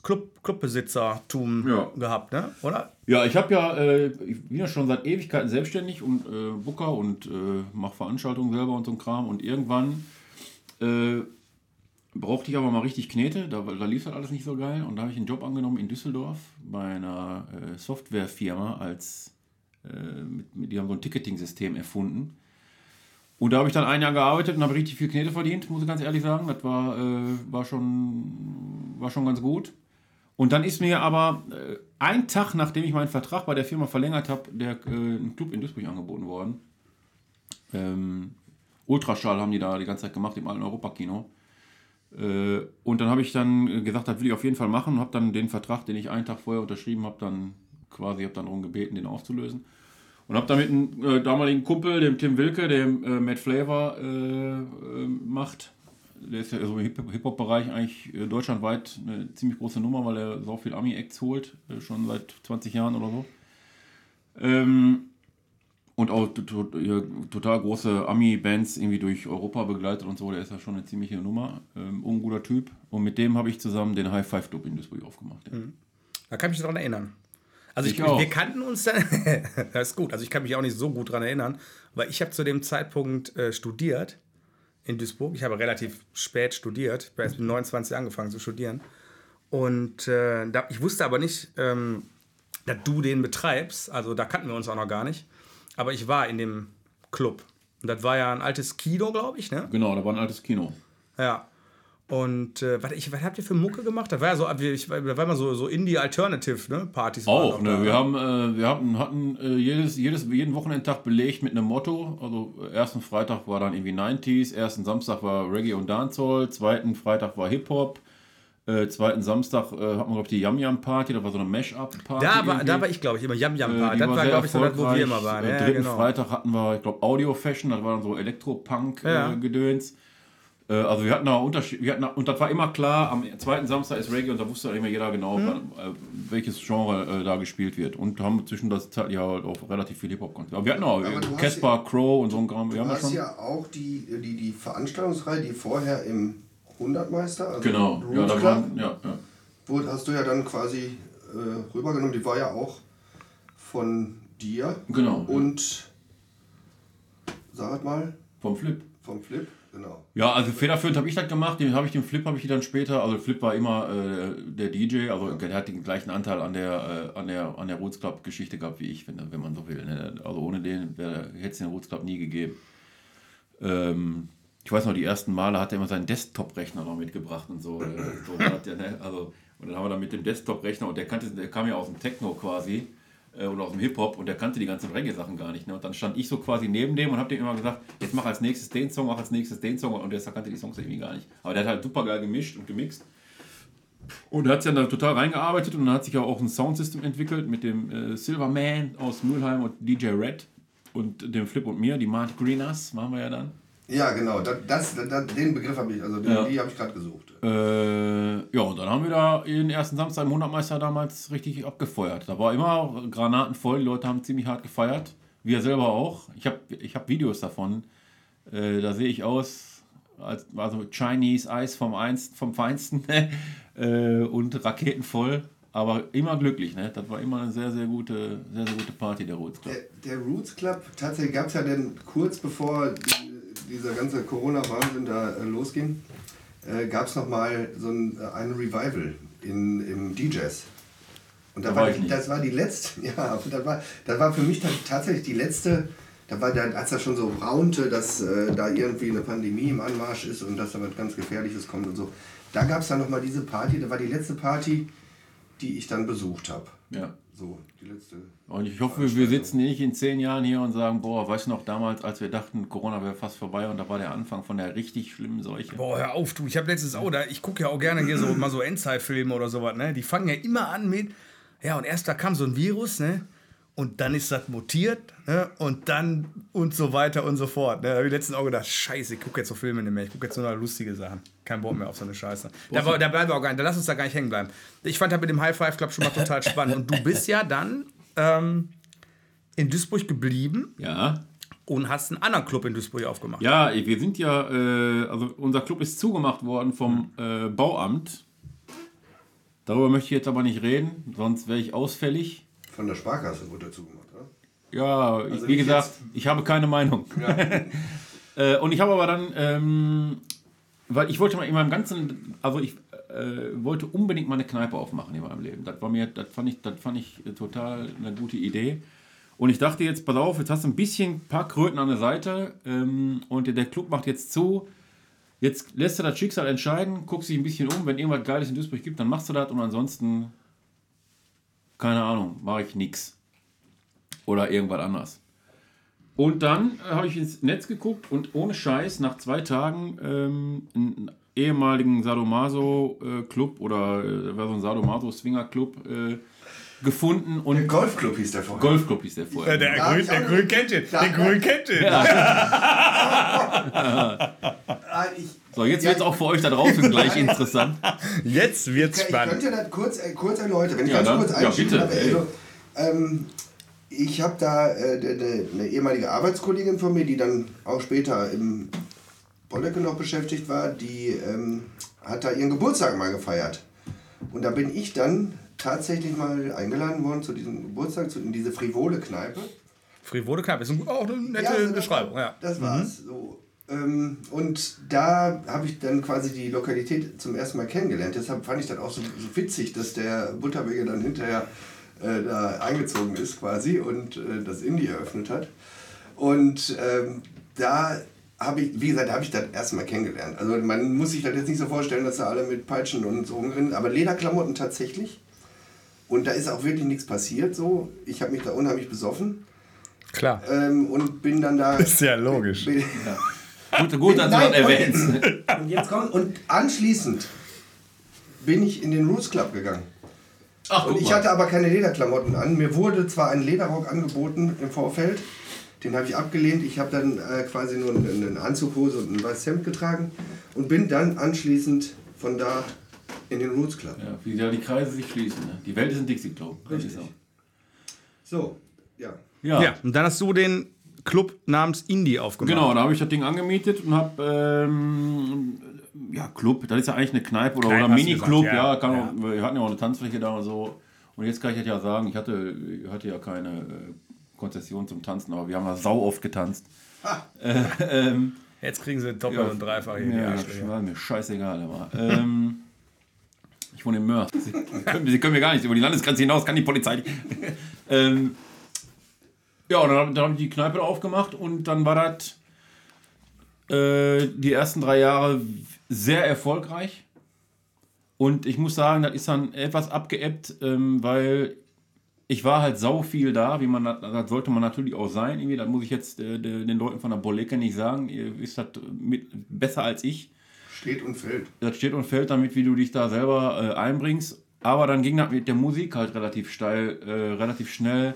Club, Clubbesitzertum Ja. gehabt, ne? Oder? Ja, ich habe ja, äh, ich bin ja schon seit Ewigkeiten selbstständig und äh, Booker und äh, mache Veranstaltungen selber und so ein Kram. Und irgendwann äh, brauchte ich aber mal richtig Knete, da, da lief halt alles nicht so geil. Und da habe ich einen Job angenommen in Düsseldorf bei einer äh, Softwarefirma als, äh, mit, die haben so ein Ticketing-System erfunden. Und da habe ich dann ein Jahr gearbeitet und habe richtig viel Knete verdient, muss ich ganz ehrlich sagen. Das war, äh, war, schon, war schon ganz gut. Und dann ist mir aber äh, ein Tag, nachdem ich meinen Vertrag bei der Firma verlängert habe, der äh, ein Club in Duisburg angeboten worden. Ähm, Ultraschall haben die da die ganze Zeit gemacht im alten Europakino. Äh, und dann habe ich dann äh, gesagt, das will ich auf jeden Fall machen und habe dann den Vertrag, den ich einen Tag vorher unterschrieben habe, dann quasi habe dann darum gebeten, den aufzulösen. Und habe dann mit einem äh, damaligen Kumpel, dem Tim Wilke, dem äh, Matt Flavor äh, äh, macht, der ist ja so im Hip- Hip-Hop-Bereich eigentlich äh, deutschlandweit eine ziemlich große Nummer, weil er so viel Ami-Acts holt, äh, schon seit 20 Jahren oder so. Ähm, und auch total große Ami-Bands irgendwie durch Europa begleitet und so. Der ist ja schon eine ziemliche Nummer. Ähm, unguter Typ. Und mit dem habe ich zusammen den High Five Club in Duisburg aufgemacht. Ja. Da kann ich mich daran erinnern. Also ich, Ich wir kannten uns dann, [laughs] das ist gut, also ich kann mich auch nicht so gut daran erinnern, weil ich habe zu dem Zeitpunkt äh, studiert in Duisburg. Ich habe relativ spät studiert, ich habe erst mit 29 angefangen zu studieren. Und äh, da, ich wusste aber nicht, ähm, dass du den betreibst, also da kannten wir uns auch noch gar nicht. Aber ich war in dem Club. Und das war ja ein altes Kino, glaube ich, ne? Genau, da war ein altes Kino. Ja. Und äh, was, ich, was habt ihr für Mucke gemacht? Das war ja so, ich, da war immer so, so Indie-Alternative, ne? Partys. Auch, da. ne? Wir haben, äh, wir hatten, hatten äh, jedes, jedes, jeden Wochenendtag belegt mit einem Motto. Also äh, ersten Freitag war dann irgendwie 90s, ersten Samstag war Reggae und Dancehall, zweiten Freitag war Hip-Hop, äh, zweiten Samstag äh, hatten wir, glaube ich, die Yam Yam Party, das war so eine Mash-Up-Party. Da war, da war ich, glaube ich, immer Yam Yam Äh, Party. die Das war, glaube ich, so das, wo wir immer waren. Äh, Ja, dritten genau. Freitag hatten wir, ich glaube, Audio Fashion, das war dann so Ja. Elektropunk-Gedöns. Äh, also wir hatten da Unterschied, wir hatten da, und das war immer klar, am zweiten Samstag ist Reggae und da wusste dann immer jeder genau, Mhm. wann, äh, welches Genre äh, da gespielt wird. Und haben zwischen das zeitlich halt auch relativ viel Hip-Hop-Konzerte. Aber wir hatten auch Casper, Crow und so ein Kram. Wir Du hast schon. ja auch die, die, die Veranstaltungsreihe, die vorher im Hundertmeister, also Genau, ja, da Club, waren, ja, ja. wo hast du ja dann quasi äh, rübergenommen. Die war ja auch von dir Genau. und sag halt mal, Vom Flip. vom Flip, genau. Ja, also federführend habe ich das gemacht, den habe ich den Flip habe ich dann später, also Flip war immer äh, der DJ, also der hat den gleichen Anteil an der äh, an der an der Roots Club Geschichte gehabt wie ich, wenn, wenn man so will. Ne? Also ohne den hätte es den Roots Club nie gegeben. Ähm, ich weiß noch, die ersten Male hat er immer seinen Desktop-Rechner noch mitgebracht und so. äh, [laughs] so ja, ne? also, und dann haben wir dann mit dem Desktop-Rechner und der kannte, der kam ja aus dem Techno quasi äh, oder aus dem Hip-Hop und der kannte die ganzen Reggae-Sachen gar nicht. Ne? Und dann stand ich so quasi neben dem und habe dem immer gesagt, jetzt mach als nächstes den Song, mach als nächstes den Song und der kannte die Songs irgendwie gar nicht. Aber der hat halt super geil gemischt und gemixt. Und hat sich dann da total reingearbeitet und dann hat sich ja auch ein Soundsystem entwickelt mit dem äh, Silverman aus Mülheim und DJ Red und dem Flip und mir, die Mart Greeners machen wir ja dann. Ja, genau, das, das, das, den Begriff habe ich, also den, Ja. die habe ich gerade gesucht. Äh, ja, und dann haben wir da den ersten Samstag im Hundertmeister damals richtig abgefeuert. Da war immer Granaten voll, die Leute haben ziemlich hart gefeiert. Wir selber auch. Ich habe ich hab Videos davon. Äh, da sehe ich aus, als also Chinese Eis vom, Einst, vom Feinsten [laughs] äh, und Raketen voll. Aber immer glücklich, ne? Das war immer eine sehr, sehr gute, sehr, sehr gute Party, der Roots Club. Der, der Roots Club, tatsächlich gab es ja dann kurz bevor die, dieser ganze Corona-Wahnsinn da äh, losging, äh, gab es nochmal so ein, äh, ein Revival in, im DJs. Und da Da war, ich das war die letzte, [laughs] ja, das war, das war für mich dann tatsächlich die letzte, da war dann, als das schon so raunte, dass äh, da irgendwie eine Pandemie im Anmarsch ist und dass da was ganz Gefährliches kommt und so. Da gab es dann nochmal diese Party, da war die letzte Party, die ich dann besucht habe. Ja. So, die letzte. Und ich hoffe, wir sitzen nicht in zehn Jahren hier und sagen, boah, weißt du noch damals, als wir dachten, Corona wäre fast vorbei und da war der Anfang von der richtig schlimmen Seuche. Boah, hör auf, du. Ich habe letztens auch da, ich gucke ja auch gerne hier so mal so Endzeitfilme oder sowas, ne? Die fangen ja immer an mit, ja, und erst da kam so ein Virus, ne? Und dann ist das mutiert, ne? Und dann und so weiter und so fort. Ne? Da habe ich letztens auch gedacht, scheiße, ich gucke jetzt so Filme nicht mehr. Ich gucke jetzt nur noch lustige Sachen. Kein Bock mehr auf so eine Scheiße. Da, da bleiben wir auch gar nicht, da lass uns da gar nicht hängen bleiben. Ich fand das mit dem High Five Club schon mal total [laughs] spannend. Und du bist ja dann ähm, in Duisburg geblieben Ja. und hast einen anderen Club in Duisburg aufgemacht. Ja, wir sind ja, äh, also unser Club ist zugemacht worden vom äh, Bauamt. Darüber möchte ich jetzt aber nicht reden, sonst wäre ich ausfällig. Von der Sparkasse wurde dazu gemacht, oder? Ja, Also wie gesagt, jetzt. ich habe keine Meinung. [laughs] äh, und ich habe aber dann, ähm, weil ich wollte mal in meinem ganzen, also ich äh, wollte unbedingt mal eine Kneipe aufmachen in meinem Leben. Das war mir, das fand ich, das fand ich äh, total eine gute Idee. Und ich dachte jetzt, pass auf, jetzt hast du ein bisschen, paar Kröten an der Seite ähm, und der Club macht jetzt zu. Jetzt lässt du das Schicksal entscheiden, guckst dich ein bisschen um, wenn irgendwas Geiles in Duisburg gibt, dann machst du das und ansonsten, keine Ahnung, mache ich nichts oder irgendwas anderes. Und dann äh, habe ich ins Netz geguckt und ohne Scheiß nach zwei Tagen ähm, einen ehemaligen Sadomaso-Club oder äh, war so ein Sadomaso-Swinger-Club äh, gefunden Der und Golfclub hieß der vorher. Golfclub hieß der vorher. Der, hab Grün, der Grün kennt den. Der Grün kennt den. Ah, ich, So, jetzt Ja, wird es auch für euch da draußen gleich interessant. [laughs] Jetzt wird's ich spannend. könnte das kurz, äh, kurz erläutern, wenn ich Ja, ganz dann- kurz ja, einschieben bitte, darf. ey. Also, ähm, ich habe da äh, eine, eine ehemalige Arbeitskollegin von mir, die dann auch später im Bollecke noch beschäftigt war, die ähm, hat da ihren Geburtstag mal gefeiert. Und da bin ich dann tatsächlich mal eingeladen worden zu diesem Geburtstag, zu, in diese frivole Kneipe. Frivole Kneipe ist ein- auch eine nette also das Beschreibung. Ja. Das war's. So. Ähm, und da habe ich dann quasi die Lokalität zum ersten Mal kennengelernt. Deshalb fand ich das auch so, so witzig, dass der Butterweger dann hinterher äh, da eingezogen ist quasi und äh, das Indie eröffnet hat. Und ähm, da habe ich, wie gesagt, da habe ich das erste Mal kennengelernt. Also man muss sich das jetzt nicht so vorstellen, dass da alle mit Peitschen und so rumrennen, aber Lederklamotten tatsächlich. Und da ist auch wirklich nichts passiert so. Ich habe mich da unheimlich besoffen Klar. ähm, und bin dann da. [laughs] Ist ja logisch. Bin, Gut, gut dass du das Nein, erwähnst. und jetzt kommt und anschließend bin ich in den Roots Club gegangen. Ach, Und ich mal. hatte aber keine Lederklamotten an. Mir wurde zwar ein Lederrock angeboten im Vorfeld, den habe ich abgelehnt. Ich habe dann äh, quasi nur eine, eine Anzughose und ein weißes Hemd getragen und bin dann anschließend von da in den Roots Club. Ja, wie da die Kreise sich schließen. Ne? Die Welt ist ein Dixie-Klo. So, ja. Ja. Ja, und dann hast du den Club namens Indie aufgemacht. Genau, da habe ich das Ding angemietet und habe, ähm, ja, Club, das ist ja eigentlich eine Kneipe oder, oder Mini-Club, ja, ja. kann Ja. Auch, wir hatten ja auch eine Tanzfläche da und so. Und jetzt kann ich ja sagen, ich hatte, ich hatte ja keine äh, Konzession zum Tanzen, aber wir haben da sau oft getanzt. Äh, [laughs] ähm, Jetzt kriegen sie doppelt und dreifach hier die ja, Arschlöcher. war mir scheißegal, aber. Ähm, ich wohne in Mörs. Sie können, Sie können mir gar nicht über die Landesgrenze hinaus, kann die Polizei nicht. [laughs] ähm, ja, und dann habe hab ich die Kneipe aufgemacht und dann war das äh, die ersten drei Jahre sehr erfolgreich. Und ich muss sagen, das ist dann etwas abgeebbt, ähm, weil ich war halt sau viel da, wie man das, sollte man natürlich auch sein. Irgendwie, das muss ich jetzt äh, de- den Leuten von der Bollecke nicht sagen. Ihr wisst das mit, besser als ich. Steht und fällt. Das steht und fällt damit, wie du dich da selber äh, einbringst. Aber dann ging das mit der Musik halt relativ steil, äh, relativ schnell.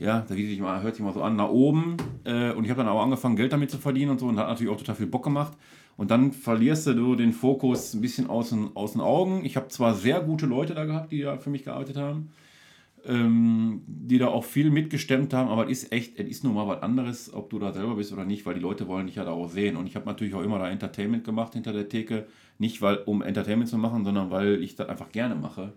Ja, da wie sich mal, hört sich mal so an, nach oben. Äh, und ich habe dann auch angefangen, Geld damit zu verdienen und so. Und hat natürlich auch total viel Bock gemacht. Und dann verlierst du den Fokus ein bisschen aus den, aus den Augen. Ich habe zwar sehr gute Leute da gehabt, die da für mich gearbeitet haben ähm, die da auch viel mitgestemmt haben, aber es ist echt, es ist nun mal was anderes, ob du da selber bist oder nicht, weil die Leute wollen dich ja da auch sehen. Und ich habe natürlich auch immer da Entertainment gemacht hinter der Theke, nicht weil um Entertainment zu machen, sondern weil ich das einfach gerne mache.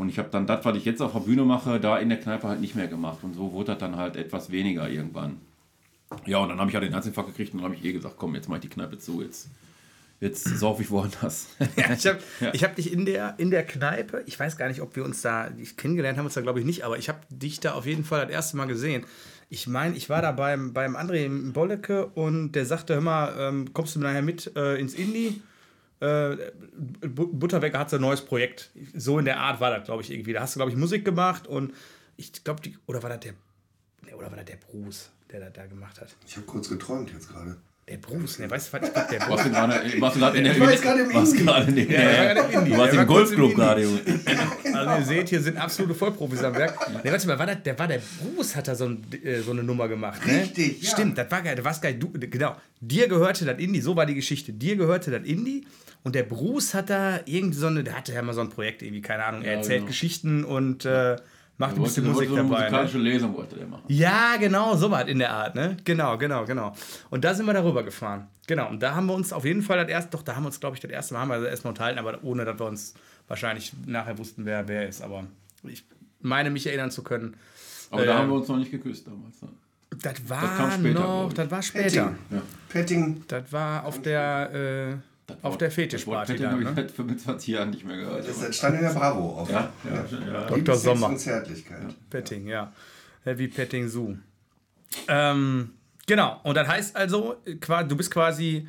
Und ich habe dann das, was ich jetzt auf der Bühne mache, da in der Kneipe halt nicht mehr gemacht. Und so wurde das dann halt etwas weniger irgendwann. Ja, und dann habe ich ja den Herzinfarkt gekriegt und dann habe ich eh gesagt, komm, jetzt mach ich die Kneipe zu, jetzt, jetzt sauf ich woanders. [laughs] Ja, ich habe Ja. hab dich in der, in der Kneipe, ich weiß gar nicht, ob wir uns da, ich kennengelernt haben uns da glaube ich nicht, aber ich habe dich da auf jeden Fall das erste Mal gesehen. Ich meine, ich war da beim, beim André im Bollecke und der sagte, hör mal, ähm, kommst du nachher mit äh, ins Indie? Äh, Bu- Butterwecker hat so ein neues Projekt. So in der Art war das, glaube ich, irgendwie. Da hast du, glaube ich, Musik gemacht und ich glaube, die, oder war das der, oder war das der Bruce, der das da gemacht hat? Ich habe kurz geträumt jetzt gerade. Der Bruce, ne, weißt du was? Ich glaub, der Bruce. Warst du gerade [laughs] warst du gerade in der Ich war jetzt gerade im warst Indie. gerade in der, Ja, ja, ja, im Indie. Du warst war im Golfclub gerade, Junge. [laughs] Also ihr seht, hier sind absolute Vollprofis am Werk. Nee, warte mal, war das, der war der Bruce, hat da so, ein, äh, so eine Nummer gemacht. Ne? Richtig, ja. Stimmt, das war geil, das war geil. Du, genau, dir gehörte das Indie, so war die Geschichte. Dir gehörte das Indie und der Bruce hat da irgendwie so eine, der hatte ja mal so ein Projekt irgendwie, keine Ahnung, er Ja, erzählt genau. Geschichten und äh, macht ein bisschen wollte Musik so eine dabei. Ne? musikalische Lesung wollte der machen. Ja, genau, so was in der Art, ne? Genau, genau, genau. Und da sind wir darüber gefahren. Genau, und da haben wir uns auf jeden Fall das erste, doch, da haben wir uns, glaube ich, das erste Mal haben wir erstmal unterhalten, aber ohne, dass wir uns wahrscheinlich nachher wussten, wer wer ist. Aber ich meine, mich erinnern zu können. Aber Äh, da haben wir uns noch nicht geküsst damals. ne? Das war kam später, noch, das war später. Petting. Ja. Petting. Das war auf der, äh, auf der Fetischparty Das dann, habe ich ne? seit 25 Jahren nicht mehr gehört. Das stand in der Bravo auf. Ja, ja, ja. Dr. Sommer. und Zärtlichkeit. Petting, ja. Heavy Petting Zoo. Ähm, genau, und das heißt also, du bist quasi,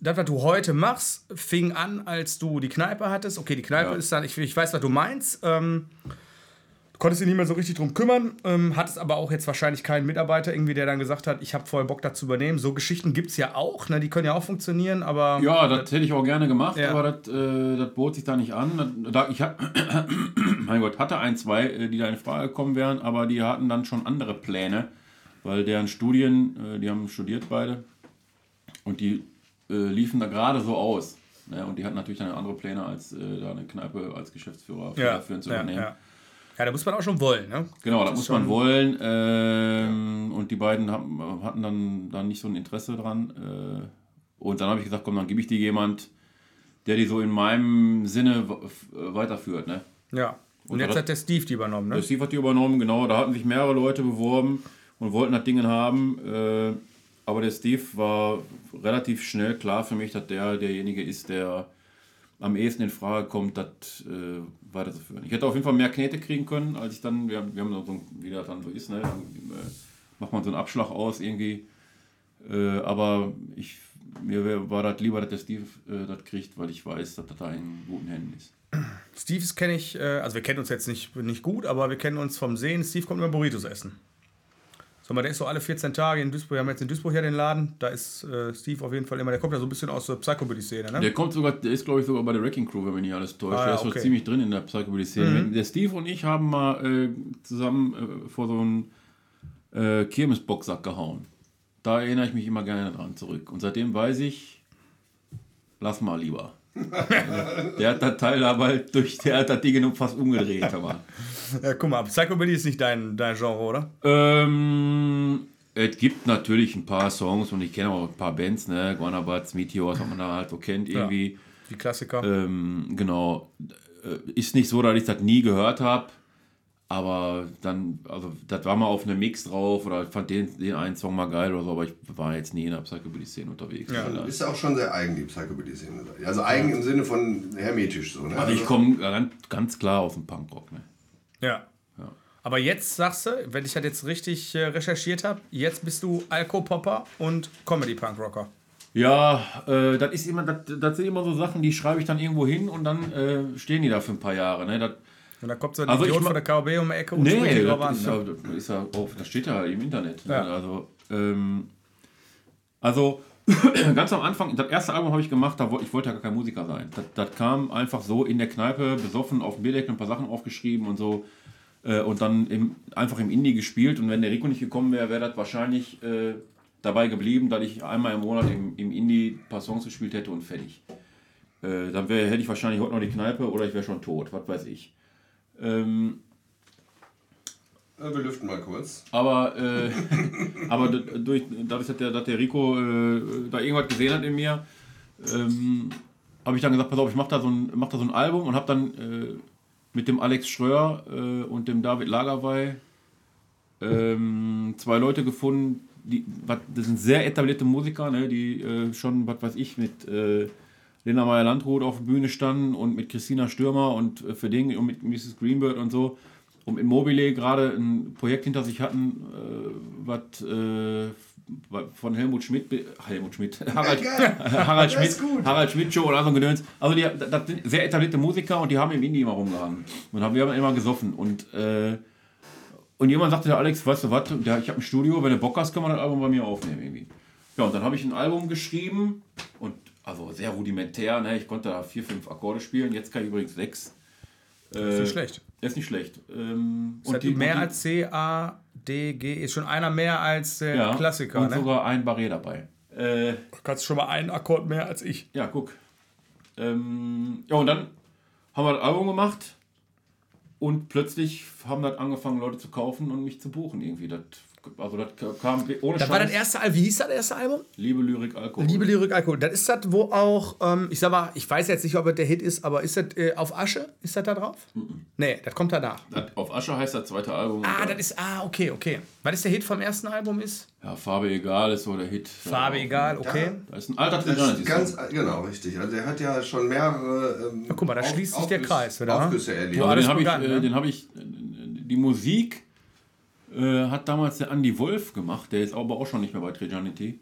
das, was du heute machst, fing an, als du die Kneipe hattest. Okay, die Kneipe Ja. ist dann, ich, ich weiß, was du meinst. Ähm, konntest dich nicht mehr so richtig drum kümmern, ähm, hattest aber auch jetzt wahrscheinlich keinen Mitarbeiter irgendwie, der dann gesagt hat, ich habe voll Bock, das zu übernehmen. So Geschichten gibt es ja auch, ne? die können ja auch funktionieren, aber. Ja, das hätte ich auch gerne gemacht, Ja. aber das, äh, das bot sich da nicht an. Da, ich hab, [coughs] mein Gott, hatte ein, zwei, äh, die da in Frage gekommen wären, aber die hatten dann schon andere Pläne, weil deren Studien, äh, die haben studiert beide und die äh, liefen da gerade so aus. Ne? Und die hatten natürlich dann andere Pläne, als äh, da eine Kneipe als Geschäftsführer ja, dafür zu ja, übernehmen. ja. Ja, da muss man auch schon wollen, ne? Genau, ist muss man wollen. Ähm, und die beiden haben, hatten dann, dann nicht so ein Interesse dran. Äh, und dann habe ich gesagt, komm, dann gebe ich dir jemand, der die so in meinem Sinne weiterführt. Ne? Ja. Und, Und jetzt hat der Steve die übernommen, ne? Der Steve hat die übernommen, genau. Da hatten sich mehrere Leute beworben und wollten das Ding haben. Äh, aber der Steve war relativ schnell klar für mich, dass der derjenige ist, der am ehesten in Frage kommt, das äh, weiterzuführen. Ich hätte auf jeden Fall mehr Knete kriegen können, als ich dann, wir haben, wir haben so, ein- wie das dann so ist, ne? dann äh, macht man so einen Abschlag aus irgendwie. Äh, aber ich, mir wär, war das lieber, dass der Steve äh, das kriegt, weil ich weiß, dass das da in guten Händen ist. Steves kenne ich, äh, also wir kennen uns jetzt nicht, nicht gut, aber wir kennen uns vom Sehen. Steve kommt immer Burritos essen. Mal, der ist so alle 14 Tage in Duisburg. Wir haben jetzt in Duisburg ja den Laden. Da ist äh, Steve auf jeden Fall immer. Der kommt ja so ein bisschen aus der Psychobilly-Szene, ne? Der kommt sogar, der ist glaube ich sogar bei der Wrecking Crew, wenn mich nicht alles täuscht. Ah, ja, der ist so okay. Mhm. ziemlich drin in der Psychobilly-Szene. Der Steve und ich haben mal äh, zusammen äh, vor so einen äh, Kirmesboxsack gehauen. Da erinnere ich mich immer gerne dran zurück. Und seitdem weiß ich, lass mal lieber. Der hat das Teil aber halt durch, der hat das Ding fast umgedreht. Aber. Ja, guck mal, Psychobilly ist nicht dein, dein Genre, oder? Ähm, es gibt natürlich ein paar Songs und ich kenne auch ein paar Bands, ne? Guanabuds, Meteors, was man da halt so kennt irgendwie. Die Klassiker. Ähm, genau. Äh, Ist nicht so, dass ich das nie gehört habe. Aber dann, also, das war mal auf einem Mix drauf oder fand den, den einen Song mal geil oder so, aber ich war jetzt nie in der Psychobilly-Szene unterwegs. Ja. leider. Ist ja auch schon sehr eigen, die Psychobilly-Szene. Also eigen im Sinne von hermetisch so. Ne? Also ich komme ganz, ganz klar aus dem Punkrock. Ne? ja. Aber jetzt sagst du, wenn ich das jetzt richtig äh, recherchiert habe, jetzt bist du Alko-Popper und Comedy-Punk-Rocker. Ja, äh, das ist immer, das, das sind immer so Sachen, die schreibe ich dann irgendwo hin und dann äh, stehen die da für ein paar Jahre. Ne? Das, Und dann kommt so ein Also Idiot von der KOB um die Ecke und Nee, die drauf das an. ne? ja, ist ja auf, das steht ja im Internet. ne? Ja. Also, ähm, also [clears throat] ganz am Anfang, das erste Album habe ich gemacht, da, ich wollte ja gar kein Musiker sein. Das, das kam einfach so in der Kneipe, besoffen auf dem Bierdeckel, ein paar Sachen aufgeschrieben und so. Äh, und dann im, einfach im Indie gespielt. Und wenn der Rico nicht gekommen wäre, wäre das wahrscheinlich äh, dabei geblieben, dass ich einmal im Monat im, im Indie ein paar Songs gespielt hätte und fertig. Äh, dann wär, hätte ich wahrscheinlich heute noch die Kneipe oder ich wäre schon tot, was weiß ich. Ähm, Äh, Wir lüften mal kurz. aber, äh, [laughs] aber durch, dadurch, dass der, dass der Rico äh, da irgendwas gesehen hat in mir, ähm, habe ich dann gesagt, pass auf, ich mache da, so ein- mach da so ein Album und habe dann äh, mit dem Alex Schröer äh, und dem David Lagerwey ähm, zwei Leute gefunden, die, das sind sehr etablierte Musiker, ne, die äh, schon, was weiß ich, mit Lena Meyer-Landrut auf der Bühne standen und mit Christina Stürmer und äh, für den und mit Mrs. Greenbird und so und mit Mobile gerade ein Projekt hinter sich hatten, äh, was äh, von Helmut Schmidt, Helmut Schmidt, [laughs] Harald. [laughs] Harald Schmidt. Harald Schmidt Show oder so ein Gedöns. Also die, das sind sehr etablierte Musiker und die haben im Indie immer rumgehangen und haben wir haben immer gesoffen und äh, und jemand sagte, der Alex, weißt du was, ich habe ein Studio, wenn du Bock hast, kann man das Album bei mir aufnehmen irgendwie. Ja, und dann habe ich ein Album geschrieben und also sehr rudimentär, ne? ich konnte da vier, fünf Akkorde spielen, jetzt kann ich übrigens sechs. ist Äh, nicht schlecht. ist nicht schlecht. Ähm, Ist das mehr als C, A, D, G? Ist schon einer mehr als der ja, Klassiker, und ne? sogar ein Barré dabei. Äh, Kannst schon mal einen Akkord mehr als ich. ja, guck. Ähm, ja, und dann haben wir das Album gemacht und plötzlich haben das angefangen, Leute zu kaufen und mich zu buchen irgendwie. Das, also das kam ohne Das war das Scheiß. erste Album. Wie hieß das erste Album? Liebe Lyrik, Alkohol. Liebe Lyrik Alkohol. Das ist das, wo auch, ähm, ich sag mal, ich weiß jetzt nicht, ob es der Hit ist, aber ist das äh, auf Asche? Ist das da drauf? Nee, das kommt danach. Das, auf Asche heißt das zweite Album. Ah, das ist, ah, okay, okay. Was ist der Hit vom ersten Album ist? Ja, Farbe egal ist so der Hit. Farbe Ja, egal, okay. Da ist ein alter Das ist ganz, genau, richtig. Also der hat ja schon mehrere. Ähm, Ja, guck mal, da Auf- schließt sich der Kreis ne? Aufgüsse erlebt. Alles den habe ich, äh, ne? den hab ich, äh, die Musik äh, hat damals der Andy Wolf gemacht, der ist aber auch schon nicht mehr bei Trijanity.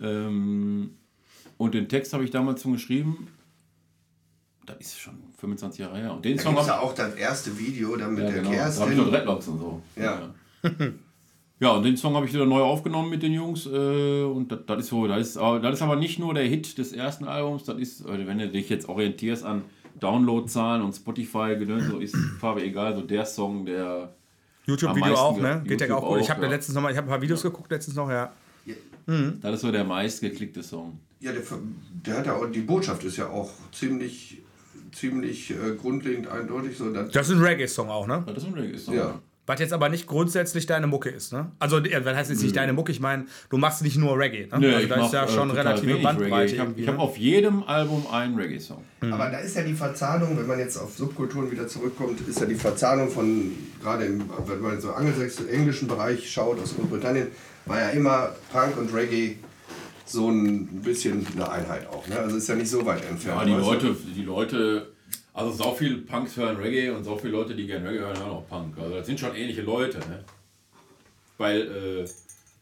Ähm, und den Text habe ich damals schon geschrieben. Das ist schon 25 Jahre her. Und den Da Song ja auch das erste Video dann mit ja, der genau. Da habe ich noch Kerstin. Dreadlocks und so. Ja. [laughs] Ja, und den Song habe ich wieder neu aufgenommen mit den Jungs. Äh, und das, das ist so, das ist, aber- das ist aber nicht nur der Hit des ersten Albums, das ist, also wenn du dich jetzt orientierst an Downloadzahlen und Spotify, gedöns, so ist Farbe egal, so der Song, der. YouTube-Video auch, ne? Geht ja auch gut. Ich habe ja. letztens noch mal, ich habe ein paar Videos geguckt, letztens noch, ja. Das ist so der meistgeklickte Song. Ja, der, der hat ja auch, die Botschaft ist ja auch ziemlich ziemlich äh, grundlegend eindeutig so. Das ist ein Reggae-Song auch, ne? Das ist ein Reggae-Song. ja. Was jetzt aber nicht grundsätzlich deine Mucke ist, ne? Also, äh, was heißt jetzt nicht deine Mucke? Ich meine, du machst nicht nur Reggae, ne? Nö, also, ich da ist ja äh, schon relative Bandbreite. Ich habe hab ne? auf jedem Album einen Reggae-Song. Aber da ist ja die Verzahnung, wenn man jetzt auf Subkulturen wieder zurückkommt, ist ja die Verzahnung von, gerade im, wenn man so angelsächsischen, englischen Bereich schaut, aus Großbritannien, war ja immer Punk und Reggae so ein bisschen eine Einheit auch. Ne? Also ist ja nicht so weit entfernt. Ja, die? Leute, die Leute, also so viele Punks hören Reggae und so viele Leute, die gerne Reggae hören, hören auch Punk. Also das sind schon ähnliche Leute, ne? Weil äh,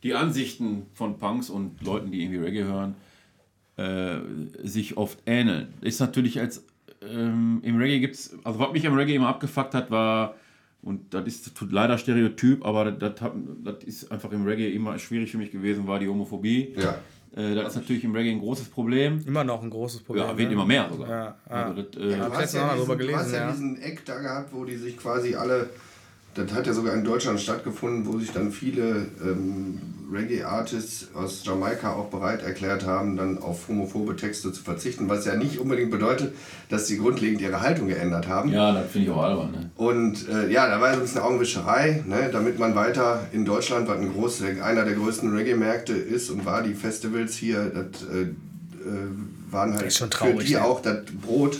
die Ansichten von Punks und Leuten, die irgendwie Reggae hören, äh, sich oft ähneln. Ist natürlich als ähm, im Reggae gibt's, also was mich am Reggae immer abgefuckt hat, war, und das ist leider Stereotyp, aber das ist einfach im Reggae immer schwierig für mich gewesen, war die Homophobie. Ja. Äh, das ist natürlich im Reggae ein großes Problem. Immer noch ein großes Problem. Ja, wird ne? immer mehr sogar. Ja, ja. Also das, äh, Ja, du hast ja, diesen, drüber du hast gelesen, ja ja. diesen Eck da gehabt, wo die sich quasi alle, das hat ja sogar in Deutschland stattgefunden, wo sich dann viele ähm, Reggae-Artists aus Jamaika auch bereit erklärt haben, dann auf homophobe Texte zu verzichten, was ja nicht unbedingt bedeutet, dass sie grundlegend ihre Haltung geändert haben. ja, das finde ich auch albern. Ne? Und äh, ja, da war so ein bisschen Augenwischerei, ne, damit man weiter in Deutschland, was ein groß, einer der größten Reggae-Märkte ist und war, die Festivals hier, das äh, äh, waren halt ist schon für traurig, die ne? auch das Brot.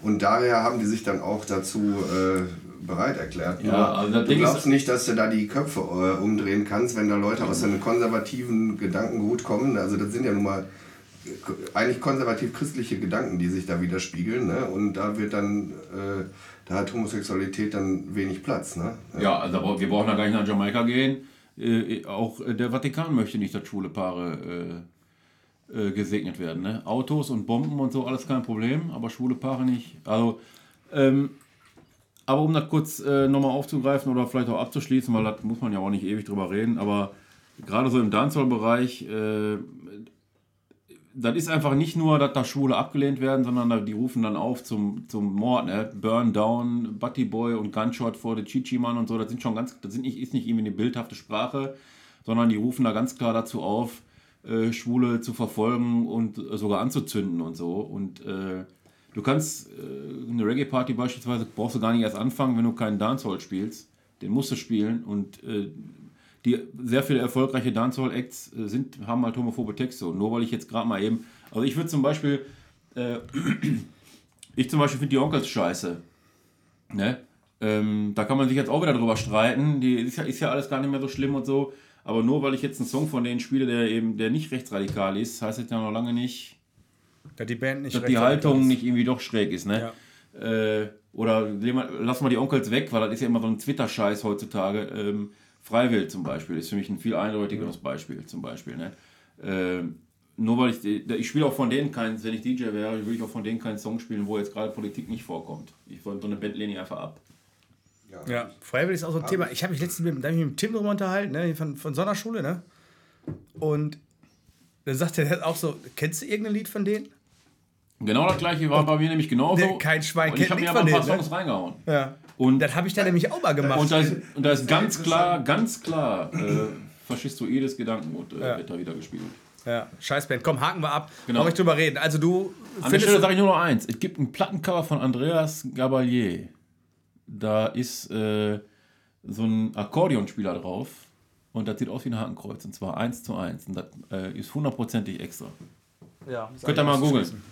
Und daher haben die sich dann auch dazu äh, bereit erklärt. Ja, also das du Ding glaubst nicht, dass du da die Köpfe äh, umdrehen kannst, wenn da Leute aus einem konservativen Gedankengut kommen. Also das sind ja nun mal äh, eigentlich konservativ-christliche Gedanken, die sich da widerspiegeln. Ne? Und da wird dann, äh, da hat Homosexualität dann wenig Platz. Ne? Ja, also aber wir brauchen da gar nicht nach Jamaika gehen. Äh, auch äh, der Vatikan möchte nicht, dass schwule Paare äh, äh, gesegnet werden. Ne? Autos und Bomben und so, alles kein Problem, aber schwule Paare nicht. Also, ähm, aber um das kurz äh, nochmal aufzugreifen oder vielleicht auch abzuschließen, weil das muss man ja auch nicht ewig drüber reden, aber gerade so im Dancehall-Bereich, äh, das ist einfach nicht nur, dass da Schwule abgelehnt werden, sondern da- die rufen dann auf zum, zum Mord, ne? Burn Down, Butty Boy und Gunshot for the Chichi Man und so. Das sind schon ganz, das sind nicht, ist nicht irgendwie eine bildhafte Sprache, sondern die rufen da ganz klar dazu auf, äh, Schwule zu verfolgen und sogar anzuzünden und so. Und äh, du kannst äh, eine Reggae-Party beispielsweise, brauchst du gar nicht erst anfangen, wenn du keinen Dancehall spielst. Den musst du spielen und äh, die sehr viele erfolgreiche Dancehall-Acts äh, haben halt homophobe Texte. Und nur weil ich jetzt gerade mal eben, also ich würde zum Beispiel, äh, [clears throat] ich zum Beispiel finde die Onkels scheiße. Ne? Ähm, da kann man sich jetzt auch wieder drüber streiten. Die ist ja, ist ja alles gar nicht mehr so schlimm und so. Aber nur weil ich jetzt einen Song von denen spiele, der eben, der nicht rechtsradikal ist, heißt das ja noch lange nicht, Da die Band nicht dass die Haltung ist. nicht irgendwie doch schräg ist, ne? Äh, oder lassen wir die Onkels weg, weil das ist ja immer so ein Twitter-Scheiß heutzutage. Ähm, Freiwill zum Beispiel ist für mich ein viel eindeutigeres Beispiel, zum Beispiel, ne? Ähm, nur weil ich, die- ich spiele auch von denen keinen, wenn ich DJ wäre, würde ich auch von denen keinen Song spielen, wo jetzt gerade Politik nicht vorkommt. Ich wollte so eine Band lehne ich einfach ab. Ja, Freiwillig ist auch so ein Thema. Ich habe mich letztens mit, da hab ich mit Tim drüber unterhalten, ne, von, von Sonderschule, ne? Und da sagt er auch so, kennst du irgendein Lied von denen? Genau das gleiche war bei mir nämlich genauso. Nee, kein Schwein Und ich habe mir aber ein paar denen, Songs reingehauen. Ja. Und Das habe ich da nämlich auch mal gemacht. Und da ist, und da ist ganz klar, ganz klar äh, [clears throat] faschistoides Gedankengut äh, Ja. wird da wieder gespielt. ja, Scheißband. Komm, haken wir ab. Genau. Brauche ich drüber reden. Also du An der findest... Stelle sage ich nur noch eins. Es gibt ein Plattencover von Andreas Gabalier. Da ist äh, so ein Akkordeonspieler drauf. Und das sieht aus wie ein Hakenkreuz. Und zwar eins zu eins. Und das äh, ist hundertprozentig extra. ja, Könnt ihr mal googeln.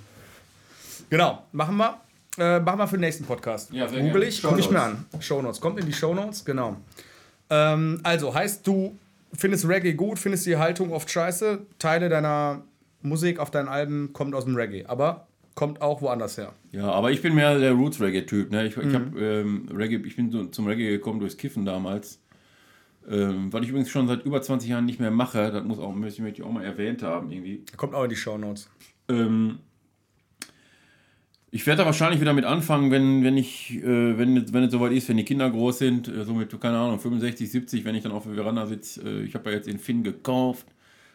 Genau, machen wir. Äh, machen wir für den nächsten Podcast. Ja, sehr Google ich, gucke ich mir an. Shownotes. Shownotes. Kommt in die Shownotes, genau. Ähm, also, heißt du findest Reggae gut, findest die Haltung oft scheiße, Teile deiner Musik auf deinen Alben kommt aus dem Reggae, aber kommt auch woanders her. Ja, aber ich bin mehr der Roots-Reggae-Typ. Ne? Ich, ich, Mhm. hab, ähm, Reggae, ich bin so zum Reggae gekommen durchs Kiffen damals. Ähm, was ich übrigens schon seit über 20 Jahren nicht mehr mache. Das muss auch, möchte ich auch mal erwähnt haben irgendwie. Kommt auch in die Shownotes. Ähm, ich werde da wahrscheinlich wieder mit anfangen, wenn, wenn ich, äh, wenn, es- wenn es soweit ist, wenn die Kinder groß sind, äh, so mit, keine Ahnung, 65, 70, wenn ich dann auf der Veranda sitze. Äh, ich habe ja jetzt den Finn gekauft.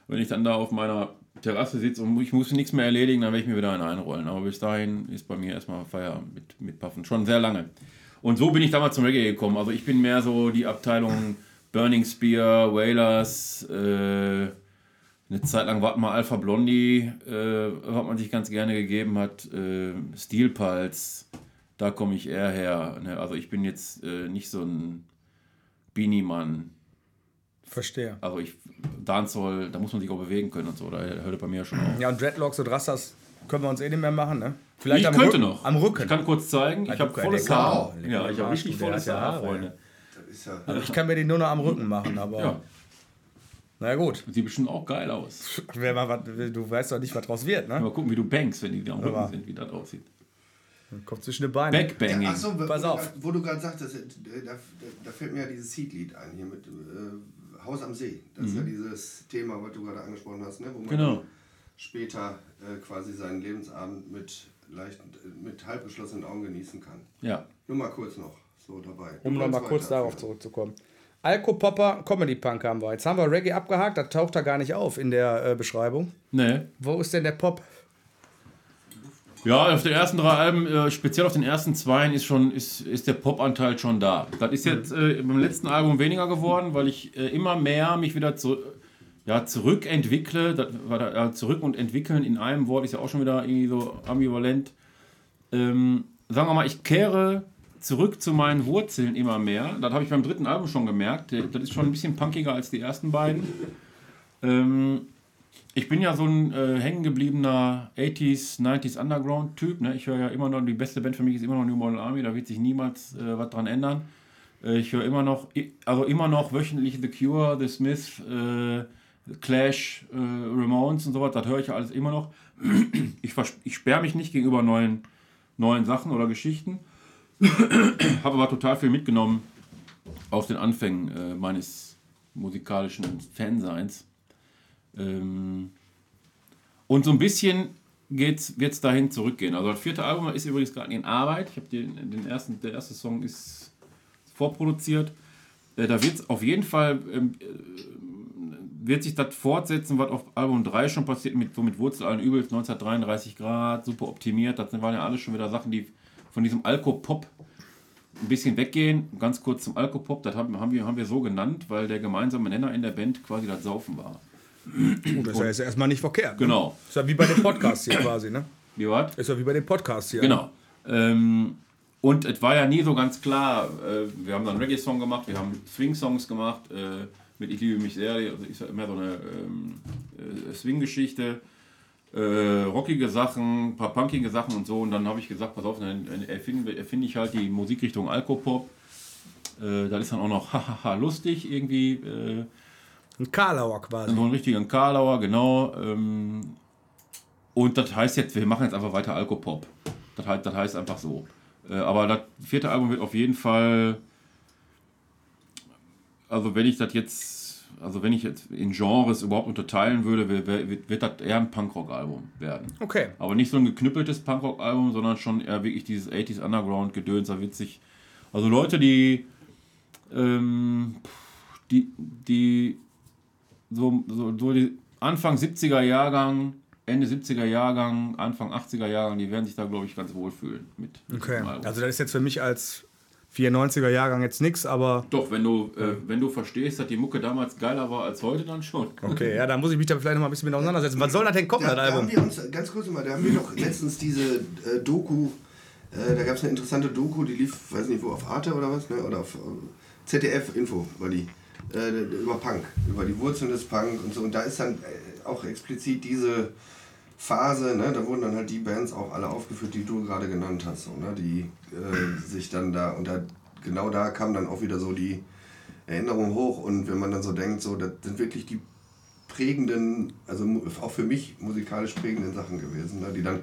Wenn ich dann da auf meiner Terrasse sitze und ich muss nichts mehr erledigen, dann werde ich mir wieder einen einrollen. Aber bis dahin ist bei mir erstmal Feierabend mit, mit Puffen. Schon sehr lange. Und so bin ich damals zum Reggae gekommen. Also ich bin mehr so die Abteilung Burning Spear, Wailers, äh, Eine Zeit lang war mal Alpha Blondie, äh, was man sich ganz gerne gegeben hat. Äh, Steel Pulse, da komme ich eher her. Ne? Also ich bin jetzt äh, nicht so ein Beanie-Mann. Verstehe. Also ich, Dancehall, da muss man sich auch bewegen können und so. Da hört bei mir schon auf. Ja, und Dreadlocks und Rastas können wir uns eh nicht mehr machen, ne? Vielleicht ich am könnte Rücken- noch. Am Rücken. Ich kann kurz zeigen. Ich du habe volles Haar. Ja, ich habe richtig volles ja Haar, Freunde. Ja, Also ich kann mir die nur noch am Rücken machen, aber. Ja, Na gut. sieht bestimmt auch geil aus. Wer mal wat- du weißt doch nicht, was draus wird, ne? Mal gucken, wie du bankst, wenn die am Rücken Aber- sind, wie das aussieht. Kommt zwischen den Beinen. Backbanging. Ach so, wo, Pass du auf. grad- wo du gerade sagtest, äh, da, da, da fällt mir ja dieses Seed-Lied ein, hier mit äh, Haus am See. Das ist ja dieses Thema, was du gerade angesprochen hast, ne? wo man Mhm. Genau. dann später äh, quasi seinen Lebensabend mit, leicht, äh, mit halb geschlossenen Augen genießen kann. Ja. Nur mal kurz noch so dabei. Um Du noch mal wolltest kurz darauf zurückzukommen. Alko-Popper, Comedy-Punk haben wir. Jetzt haben wir Reggae abgehakt, das taucht da gar nicht auf in der äh, Beschreibung. Ne. Wo ist denn der Pop? Ja, auf den ersten drei Alben, äh, speziell auf den ersten zweien, ist schon ist, ist der Pop-Anteil schon da. Das ist jetzt äh, beim letzten Album weniger geworden, weil ich äh, immer mehr mich wieder zu, ja, zurückentwickle. Das da, äh, zurück und entwickeln in einem Wort ist ja auch schon wieder irgendwie so ambivalent. Ähm, sagen wir mal, ich kehre zurück zu meinen Wurzeln immer mehr. Das habe ich beim dritten Album schon gemerkt. Das ist schon ein bisschen punkiger als die ersten beiden. Ähm, ich bin ja so ein äh, hängen gebliebener 80s, 90s Underground-Typ. Ne? Ich höre ja immer noch, die beste Band für mich ist immer noch New Model Army, da wird sich niemals äh, was dran ändern. Äh, ich höre immer noch, also immer noch wöchentlich The Cure, The Smiths, äh, Clash, äh, Ramones und sowas, das höre ich ja alles immer noch. Ich, ich sperre mich nicht gegenüber neuen, neuen Sachen oder Geschichten. [coughs] Habe aber total viel mitgenommen auf den Anfängen äh, meines musikalischen Fanseins. Ähm, und so ein bisschen wird es dahin zurückgehen. Also das vierte Album ist übrigens gerade in Arbeit. Ich den, den ersten, der erste Song ist vorproduziert. Äh, da wird es auf jeden Fall ähm, äh, wird sich das fortsetzen, was auf Album 3 schon passiert, mit, so mit Wurzel allen Übels, 1933 Grad, super optimiert. Das waren ja alles schon wieder Sachen, die von diesem Alko-Pop ein bisschen weggehen. Ganz kurz zum Alkopop, das haben, haben, wir, haben wir so genannt, weil der gemeinsame Nenner in der Band quasi das Saufen war. Gut, das ist ja jetzt erstmal nicht verkehrt. Ne? Genau. Ist ja wie bei dem Podcast hier quasi, ne? Wie was? Ist ja wie bei dem Podcast hier. Genau. Ähm, und es war ja nie so ganz klar. Äh, wir haben dann Reggae-Song gemacht, wir haben Swing-Songs gemacht äh, mit Ich liebe mich sehr. Also ist ja immer so eine ähm, äh, Swing-Geschichte. Äh, rockige Sachen, ein paar punkige Sachen und so. Und dann habe ich gesagt, pass auf, dann erfinde, erfinde ich halt die Musikrichtung Alkopop. Äh, das ist dann auch noch [laughs] hahaha lustig irgendwie. Äh, Ein Karlauer quasi. so einen richtigen Karlauer, genau. Ähm, und das heißt jetzt, wir machen jetzt einfach weiter Alkopop. Das heißt, das heißt einfach so. Äh, aber das vierte Album wird auf jeden Fall, also wenn ich das jetzt, also wenn ich jetzt in Genres überhaupt unterteilen würde, wird, wird, wird das eher ein Punkrock-Album werden. Okay. Aber nicht so ein geknüppeltes Punkrock-Album, sondern schon eher wirklich dieses 80s Underground-Gedöns, da witzig. Also Leute, die, ähm, die, die so, so, so die Anfang 70er Jahrgang, Ende 70er Jahrgang, Anfang 80er Jahrgang, die werden sich da, glaube ich, ganz wohl fühlen mit, mit Okay. Also das ist jetzt für mich als 94er Jahrgang jetzt nichts, aber Doch, wenn du, äh, wenn du verstehst, dass die Mucke damals geiler war als heute, dann schon. okay, ja, da muss ich mich da vielleicht noch mal ein bisschen mit auseinandersetzen. Was soll das denn kommen, Da, das da haben Album? wir uns, ganz kurz mal, da haben wir doch letztens diese äh, Doku, äh, da gab es eine interessante Doku, die lief, weiß nicht wo, auf Arte oder was, ne? oder auf äh, ZDF-Info war die, äh, über Punk, über die Wurzeln des Punk und so. Und da ist dann äh, auch explizit diese Phase, ne? da wurden dann halt die Bands auch alle aufgeführt, die du gerade genannt hast, so, ne? die äh, sich dann da, und da, genau da kam dann auch wieder so die Erinnerung hoch und wenn man dann so denkt, so, das sind wirklich die prägenden, also auch für mich musikalisch prägenden Sachen gewesen, ne? die dann,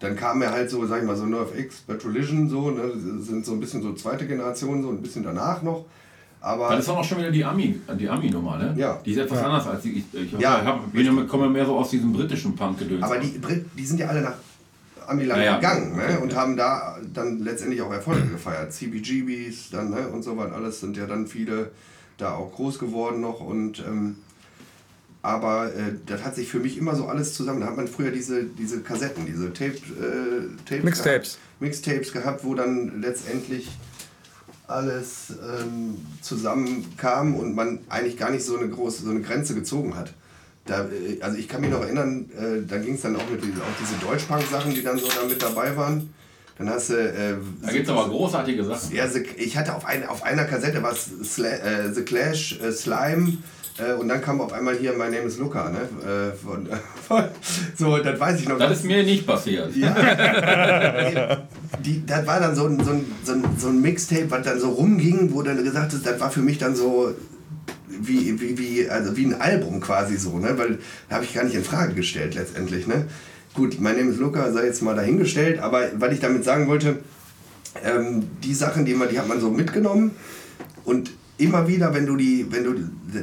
dann kam er halt so, sag ich mal, so NoFX, Bad Religion, so, ne? sind so ein bisschen so zweite Generation, so ein bisschen danach noch, aber... Das ist auch schon wieder die Ami, die Ami-Nummer, ne? Ja. Die ist etwas anders als die. Ich, ich, Ja. ich hab, bin ja- komme mehr so aus diesem britischen Punk-Gedöns. Aber die, Brit- die sind ja alle nach Amiland Ja, ja. gegangen ne? Okay, und ja. haben da dann letztendlich auch Erfolge gefeiert. CBGBs dann ne? und so weiter, alles sind ja dann viele da auch groß geworden noch und ähm, aber äh, das hat sich für mich immer so alles zusammen. Da hat man früher diese, diese Kassetten, diese Tape, äh, Tapes Mixtapes. Gehabt, Mixtapes gehabt, wo dann letztendlich alles ähm, zusammenkam und man eigentlich gar nicht so eine große so eine Grenze gezogen hat. da, äh, also ich kann mich noch erinnern, äh, da ging es dann auch mit diesen, auch diese Deutschpunk-Sachen, die dann so da mit dabei waren. Dann hast du. Äh, Da gibt es aber großartige Sachen. ja, ich hatte auf, ein, auf einer Kassette was Sla äh, The Clash, äh, Slime äh, und dann kam auf einmal hier My Name is Luca, ne? Von, [laughs] so, das weiß ich noch. Das ist mir nicht passiert. [laughs] die, das war dann so ein, so ein, so ein, so ein Mixtape, was dann so rumging, wo dann gesagt ist, das war für mich dann so wie, wie, wie, also wie ein Album quasi so, ne? Weil habe ich gar nicht in Frage gestellt letztendlich, ne? Gut, mein Name ist Luca, sei jetzt mal dahingestellt, aber weil ich damit sagen wollte, ähm, die Sachen, die man, die hat man so mitgenommen und immer wieder, wenn du die, wenn du,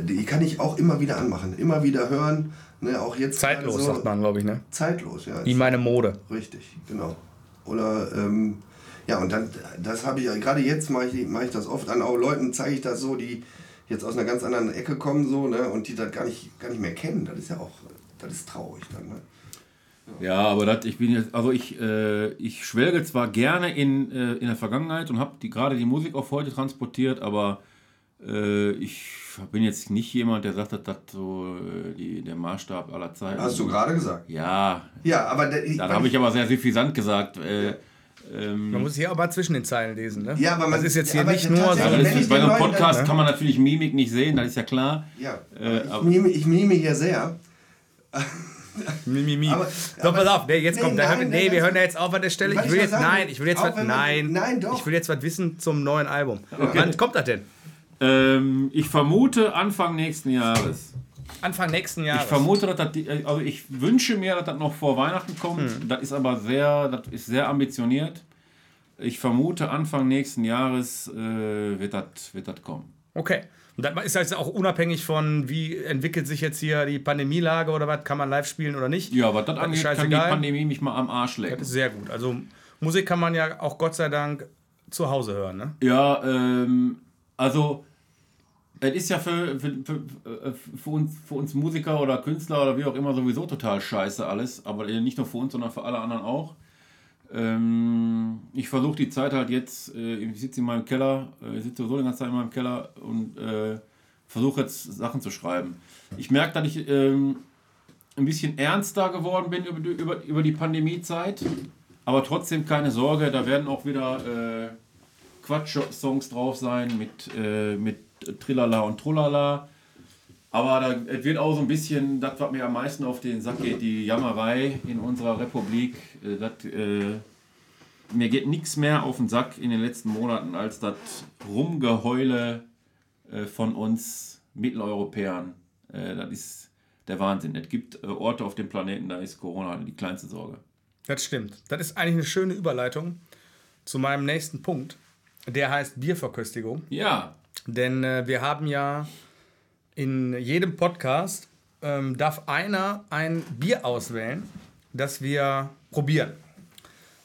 die kann ich auch immer wieder anmachen, immer wieder hören, ne? Auch jetzt Zeitlos, gerade sagt man, glaube ich, ne? Zeitlos, ja. Wie meine Mode. Richtig, genau. Oder, ähm, ja, und dann, das habe ich, ja- gerade jetzt mache ich, mache ich das oft an auch Leuten, zeige ich das so, die jetzt aus einer ganz anderen Ecke kommen, so, ne, und die das gar nicht, gar nicht mehr kennen. Das ist ja auch, das ist traurig dann, ne. Ja, aber das, ich bin jetzt, also ich, äh, ich schwelge zwar gerne in, äh, in der Vergangenheit und habe die, gerade die Musik auf heute transportiert, aber äh, ich bin jetzt nicht jemand, der sagt, dass das so äh, die, der Maßstab aller Zeiten Hast du gerade gesagt. Ja, Ja, aber da, dann habe ich aber sehr suffisant gesagt. Äh, ähm, Man muss hier aber zwischen den Zeilen lesen, ne? Ja, aber man- das ist jetzt hier aber nicht nur so. tatsächlich- ja, das wenn ist, bei einem Leuten Podcast dann- kann man natürlich Mimik nicht sehen, das ist ja klar. Ja, Äh, ich, aber- mime, ich mime hier sehr. [laughs] Mi, mi, mi. Aber- pass auf, nee, jetzt Nee, kommt, nein, hab- nee, nein, wir hören ja jetzt auf an der Stelle. Ich will jetzt, sagen nein, ich will jetzt was, nein, nein, doch. ich will jetzt was wissen zum neuen Album. Wann kommt das denn? Ähm, ich vermute Anfang nächsten Jahres. Anfang nächsten Ich Jahres. vermute, dass das, die- also ich wünsche mir, dass das noch vor Weihnachten kommt. Hm. Das ist aber sehr, das ist sehr ambitioniert. Ich vermute, Anfang nächsten Jahres äh, wird das wird das kommen. Okay. Und das ist jetzt auch unabhängig von, wie entwickelt sich jetzt hier die Pandemielage oder was, kann man live spielen oder nicht? Ja, was das angeht, kann die. Pandemie mich mal am Arsch Das lecken. ist sehr gut. Also Musik kann man ja auch Gott sei Dank zu Hause hören, ne? Ja, ähm, also es ist ja für, für, für, äh, für, uns, für uns Musiker oder Künstler oder wie auch immer sowieso total scheiße alles, aber nicht nur für uns, sondern für alle anderen auch. Ähm, ich versuche die Zeit halt jetzt, äh, ich sitze in meinem Keller, äh, ich sitze sowieso die ganze Zeit in meinem Keller und äh, versuche jetzt Sachen zu schreiben. Ich merke, dass ich ähm, ein bisschen ernster geworden bin über, die- über, über die Pandemiezeit, aber trotzdem keine Sorge, da werden auch wieder äh, Quatsch-Songs drauf sein mit, äh, mit Trillala und Trullala. Aber da, wird auch so ein bisschen, das, was mir am meisten auf den Sack geht, die Jammerei in unserer Republik. Äh, das, äh, mir geht nichts mehr auf den Sack in den letzten Monaten als das Rumgeheule äh, von uns Mitteleuropäern. Äh, das ist der Wahnsinn. Es gibt äh, Orte auf dem Planeten, da ist Corona die kleinste Sorge. Das stimmt. Das ist eigentlich eine schöne Überleitung zu meinem nächsten Punkt. Der heißt Bierverköstigung. Ja, Denn äh, wir haben ja in jedem Podcast ähm, darf einer ein Bier auswählen, das wir probieren.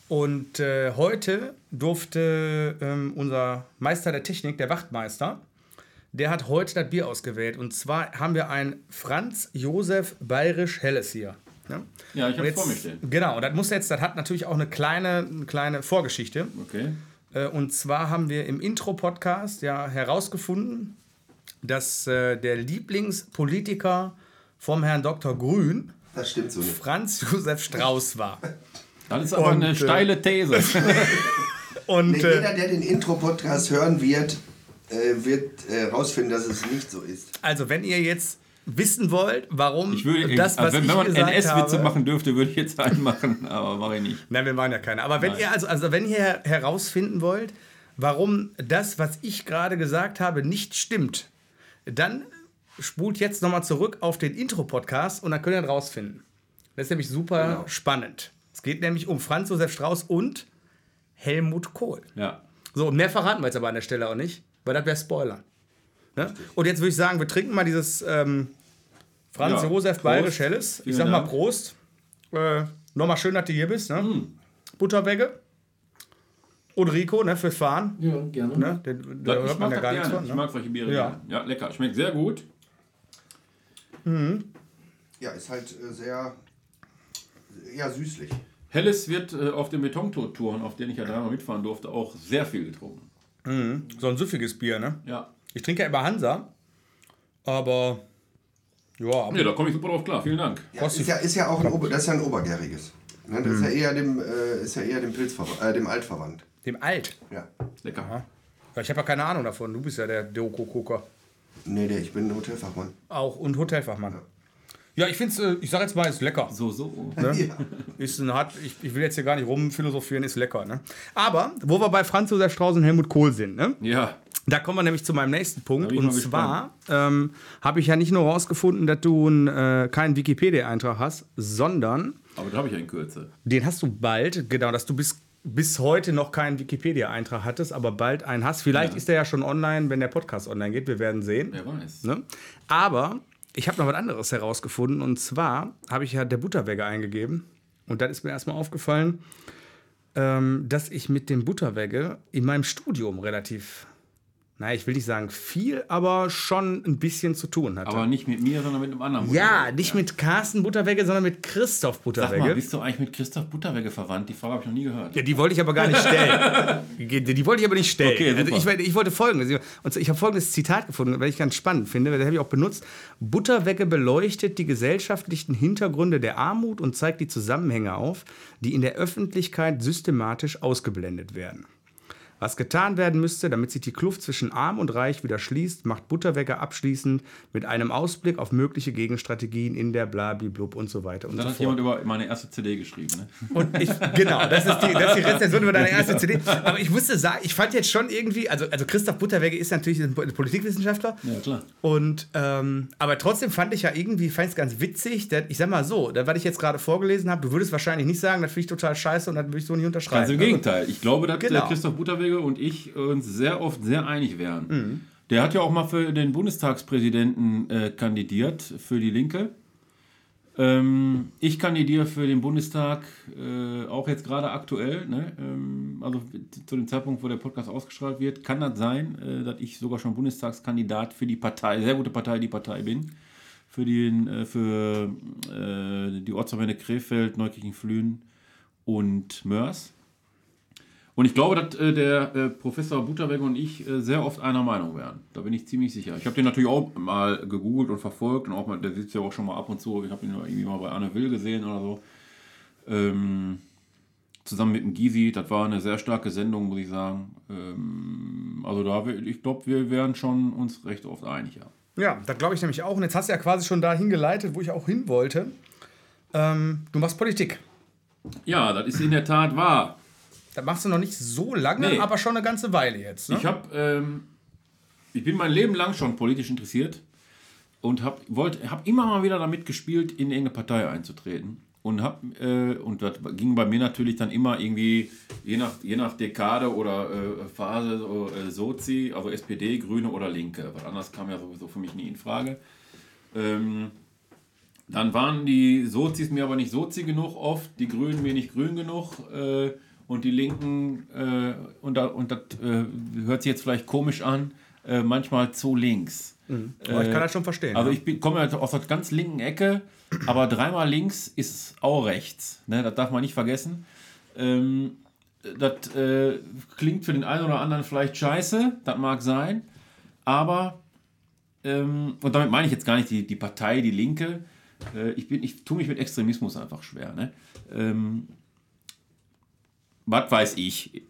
Und äh, heute durfte ähm, unser Meister der Technik, der Wachtmeister, der hat heute das Bier ausgewählt. Und zwar haben wir ein Franz Josef Bayerisch Helles hier. Ne? ja ich habe vor mir stehen. Genau, und das muss jetzt, das hat natürlich auch eine kleine, eine kleine Vorgeschichte. Okay. Äh, Und zwar haben wir im Intro-Podcast ja herausgefunden, dass äh, der Lieblingspolitiker vom Herrn Dr. Grün Das stimmt so nicht. Franz Josef Strauß war. Das ist aber Und, eine äh, steile These. [laughs] Und Nee, jeder, der den Intro-Podcast hören wird, äh, wird äh, rausfinden, dass es nicht so ist. also, wenn ihr jetzt wissen wollt, warum Ich würde, das, was also wenn, ich wenn man NS-Witze machen dürfte, würde ich jetzt einen machen, [laughs] aber mache ich nicht. Nein, wir machen ja keine. Aber wenn Nein. ihr also, also wenn ihr her herausfinden wollt, warum das, was ich gerade gesagt habe, nicht stimmt, dann spult jetzt nochmal zurück auf den Intro-Podcast und dann könnt ihr das rausfinden. Das ist nämlich super Genau. spannend. Es geht nämlich um Franz Josef Strauß und Helmut Kohl. Ja. So, und mehr verraten wir jetzt aber an der Stelle auch nicht, weil das wäre Spoiler. Ne? Und jetzt würde ich sagen, wir trinken mal dieses ähm, Franz Ja, Josef. Bayerisch Helles. Ich sag mal. Prost. Äh, Nochmal schön, dass du hier bist. Ne? Mm. Butterwegge. Und Rico, ne, fürs Fahren. Ja, gerne. Ne? Da, da ich hört man mag ja das gar nichts von. Ich Ne? mag solche Biere Ja. gerne. Ja, lecker. Schmeckt sehr gut. Ja, ist halt äh, sehr, ja, süßlich. Helles wird äh, auf den Betontouren, auf denen ich ja dreimal mitfahren durfte, auch sehr viel getrunken. So ein süffiges Bier, ne? Ja. Ich trinke ja immer Hansa. Aber Ja, aber Ja, da komme ich super drauf klar. Vielen Dank. Ja, ist, ja, ist ja auch ein, Ober, das ist ja ein obergäriges. Ne, das ist ja eher dem, äh, ist ja eher dem Pilz äh, dem Alt verwandt. dem Alt. Ja. Lecker. Ja, ich habe ja keine Ahnung davon. Du bist ja der Doku-Gucker. Nee, der, ich bin ein Hotelfachmann. Auch und Hotelfachmann. Ja, ich finde es, äh, ich sage jetzt mal, ist lecker. So, so. Ja. Ist ein hart, ich, ich will jetzt hier gar nicht rumphilosophieren, ist lecker. Ne? Aber, wo wir bei Franz Josef Strauß und Helmut Kohl sind, ne? Ja. da kommen wir nämlich zu meinem nächsten Punkt. Und zwar ähm, habe ich ja nicht nur rausgefunden, dass du einen, äh, keinen Wikipedia-Eintrag hast, sondern Aber da habe ich ja in Kürze. den hast du bald, genau, dass du bis, bis heute noch keinen Wikipedia-Eintrag hattest, aber bald einen hast. Vielleicht Ja. ist der ja schon online, wenn der Podcast online geht. Wir werden sehen. Wer weiß. Ne? Aber ich habe noch was anderes herausgefunden. Und zwar habe ich ja der Butterwegge eingegeben. Und dann ist mir erstmal aufgefallen, ähm, dass ich mit dem Butterwegge in meinem Studium relativ, naja, ich will nicht sagen viel, aber schon ein bisschen zu tun hatte. Aber nicht mit mir, sondern mit einem anderen. ja, nicht mit Carsten Butterwegge, sondern mit Christoph Sag Butterwegge. mal, bist du eigentlich mit Christoph Butterwegge verwandt? Die Frage habe ich noch nie gehört. Ja, die wollte ich aber gar nicht stellen. [laughs] die, wollte ich aber nicht stellen. Okay, also ich, ich wollte folgendes. Und ich habe folgendes Zitat gefunden, weil ich ganz spannend finde, weil das habe ich auch benutzt. Butterwegge beleuchtet die gesellschaftlichen Hintergründe der Armut und zeigt die Zusammenhänge auf, die in der Öffentlichkeit systematisch ausgeblendet werden. Was getan werden müsste, damit sich die Kluft zwischen Arm und Reich wieder schließt, macht Butterwegge abschließend mit einem Ausblick auf mögliche Gegenstrategien in der Blabiblub und so weiter und Dann so hat fort. jemand über meine erste CD geschrieben. Ne? Und ich, genau, das ist, die, das ist die Rezension [laughs] über deine erste CD. Aber ich musste sagen, ich fand jetzt schon irgendwie, also, also Christoph Butterwegge ist natürlich ein Politikwissenschaftler. Ja, klar. Und, ähm, aber trotzdem fand ich ja irgendwie, fand ich es ganz witzig, dass, ich sag mal so, das, was ich jetzt gerade vorgelesen habe, du würdest wahrscheinlich nicht sagen, das finde ich total scheiße und das würde ich so nicht unterschreiben. Ganz im Gegenteil. Ich glaube, dass Genau. Christoph Butterwege und ich uns sehr oft sehr einig wären. Mhm. Der hat ja auch mal für den Bundestagspräsidenten äh, kandidiert, für die Linke. Ähm, ich kandidiere für den Bundestag, äh, auch jetzt gerade aktuell. Ne? Ähm, also zu dem Zeitpunkt, wo der Podcast ausgestrahlt wird, kann das sein, äh, dass ich sogar schon Bundestagskandidat für die Partei, sehr gute Partei, die Partei bin. Für, den, äh, für äh, die Ortsverbände Krefeld, Neukirchen, Flühen und Mörs. Und ich glaube, dass äh, der äh, Professor Butterweg und ich äh, sehr oft einer Meinung wären. Da bin ich ziemlich sicher. Ich habe den natürlich auch mal gegoogelt und verfolgt und auch mal, der sitzt ja auch schon mal ab und zu. Ich habe ihn irgendwie mal bei Anne Will gesehen oder so. Ähm, zusammen mit dem Gysi, das war eine sehr starke Sendung, muss ich sagen. Ähm, also da, ich glaube, wir wären schon uns recht oft einig, ja. Ja, da glaube ich nämlich auch. Und jetzt hast du ja quasi schon dahin geleitet, wo ich auch hin wollte. Ähm, du machst Politik. Ja, das ist in der Tat wahr. Das machst du noch nicht so lange, Nee. aber schon eine ganze Weile jetzt. Ne? Ich habe, ähm, ich bin mein Leben lang schon politisch interessiert und habe hab immer mal wieder damit gespielt, in irgendeine Partei einzutreten. Und, hab, äh, und das ging bei mir natürlich dann immer irgendwie, je nach, je nach Dekade oder äh, Phase, so, äh, Sozi, also SPD, Grüne oder Linke. Was anderes kam ja sowieso für mich nie in Frage. Ähm, dann waren die Sozis mir aber nicht Sozi genug oft, die Grünen mir nicht grün genug äh, und die Linken, äh, und, da, und das äh, hört sich jetzt vielleicht komisch an, äh, manchmal zu links. Aber ich kann das schon verstehen. Also ja. ich komme ja aus der ganz linken Ecke, aber dreimal links ist auch rechts. Ne? Das darf man nicht vergessen. Ähm, das äh, klingt für den einen oder anderen vielleicht scheiße, das mag sein, aber, ähm, und damit meine ich jetzt gar nicht die, die Partei, die Linke, äh, ich, bin, ich tue mich mit Extremismus einfach schwer. Ne? Ähm, was weiß ich.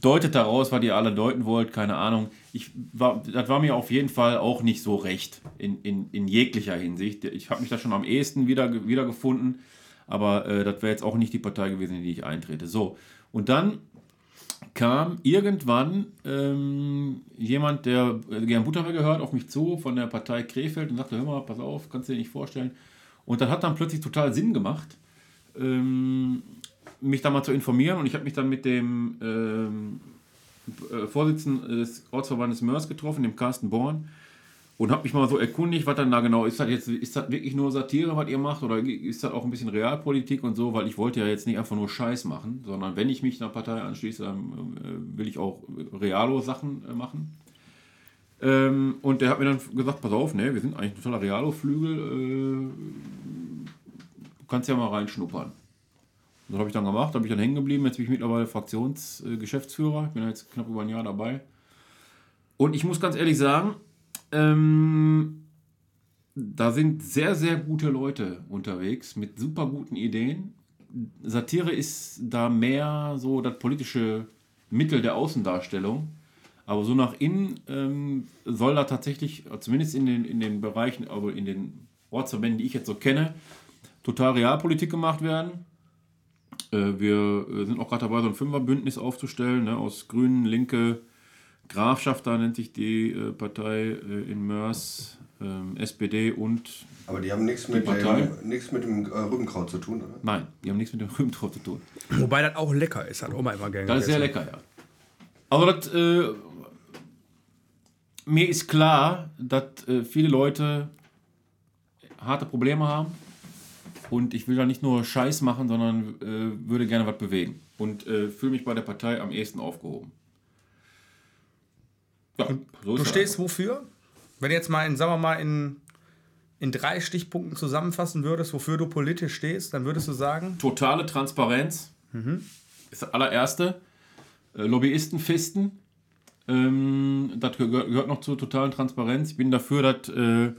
Deutet daraus, was ihr alle deuten wollt, keine Ahnung. Ich war, das war mir auf jeden Fall auch nicht so recht in, in, in jeglicher Hinsicht. Ich habe mich da schon am ehesten wieder, wiedergefunden, aber äh, das wäre jetzt auch nicht die Partei gewesen, in die ich eintrete. So, und dann kam irgendwann ähm, jemand, der äh, gern Butterwehr gehört, auf mich zu von der Partei Krefeld und sagte, hör mal, pass auf, kannst du dir nicht vorstellen. Und das hat dann plötzlich total Sinn gemacht, ähm, mich da mal zu informieren. Und ich habe mich dann mit dem ähm, äh, Vorsitzenden des Ortsverbandes Mörs getroffen, dem Carsten Born, und habe mich mal so erkundigt, was dann da genau ist. Das jetzt, ist das wirklich nur Satire, was ihr macht, oder ist das auch ein bisschen Realpolitik und so? Weil ich wollte ja jetzt nicht einfach nur Scheiß machen, sondern wenn ich mich einer Partei anschließe, dann äh, will ich auch Realo-Sachen äh, machen. Ähm, und der hat mir dann gesagt, pass auf, ne, wir sind eigentlich ein totaler Realo-Flügel, äh, kannst ja mal reinschnuppern. Das habe ich dann gemacht, bin ich dann hängen geblieben. Jetzt bin ich mittlerweile Fraktionsgeschäftsführer. Ich bin jetzt knapp über ein Jahr dabei. Und ich muss ganz ehrlich sagen, ähm, da sind sehr, sehr gute Leute unterwegs mit super guten Ideen. Satire ist da mehr so das politische Mittel der Außendarstellung. Aber so nach innen ähm, soll da tatsächlich, zumindest in den, in den Bereichen, aber in den Ortsverbänden, die ich jetzt so kenne, total Realpolitik gemacht werden. Äh, wir äh, sind auch gerade dabei, so ein Fünferbündnis aufzustellen, ne, aus Grünen, Linke, Grafschaft, da nennt sich die äh, Partei äh, in Mörs, ähm, SPD und. Aber die haben nichts mit, dem, nichts mit dem äh, Rübenkraut zu tun, oder? Nein, die haben nichts mit dem Rübenkraut zu tun. Wobei das auch lecker ist, hat Oma immer gerne Das ist sehr lecker, ja. Aber das, äh, mir ist klar, dass äh, viele Leute harte Probleme haben. Und ich will da nicht nur Scheiß machen, sondern äh, würde gerne was bewegen. Und äh, fühle mich bei der Partei am ehesten aufgehoben. Ja, so du stehst wofür? Wenn du jetzt mal in, sagen wir mal, in, in drei Stichpunkten zusammenfassen würdest, wofür du politisch stehst, dann würdest du sagen? Totale Transparenz mhm. ist das allererste. Äh, Lobbyisten fisten. Ähm, das gehört noch zur totalen Transparenz. Ich bin dafür, dass äh,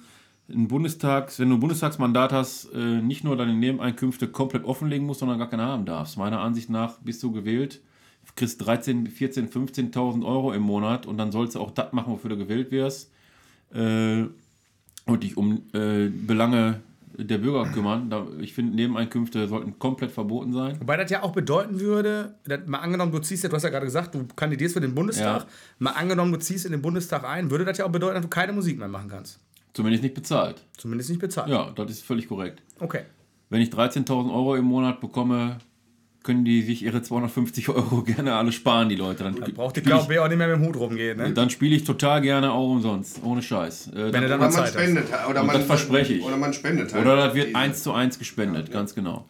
ein Bundestags, wenn du ein Bundestagsmandat hast, äh, nicht nur deine Nebeneinkünfte komplett offenlegen musst, sondern gar keine haben darfst. Meiner Ansicht nach bist du gewählt, kriegst 13, 14, 15.000 Euro im Monat und dann sollst du auch das machen, wofür du gewählt wirst äh, und dich um äh, Belange der Bürger kümmern. Ich finde, Nebeneinkünfte sollten komplett verboten sein. Wobei das ja auch bedeuten würde, mal angenommen, du ziehst ja, du hast ja gerade gesagt, du kandidierst für den Bundestag, ja. mal angenommen, du ziehst in den Bundestag ein, würde das ja auch bedeuten, dass du keine Musik mehr machen kannst. Zumindest nicht bezahlt. Zumindest nicht bezahlt. Ja, das ist völlig korrekt. Okay. Wenn ich 13.000 Euro im Monat bekomme, können die sich ihre 250 Euro gerne alle sparen, die Leute. Dann, dann braucht die KOB auch nicht mehr mit dem Hut rumgehen. Ne? Dann spiele ich total gerne auch umsonst, ohne Scheiß. Äh, Wenn dann, dann man spendet. Oder man, das verspreche ich. Oder man spendet halt. Oder das wird eins zu eins gespendet, ja, ganz genau.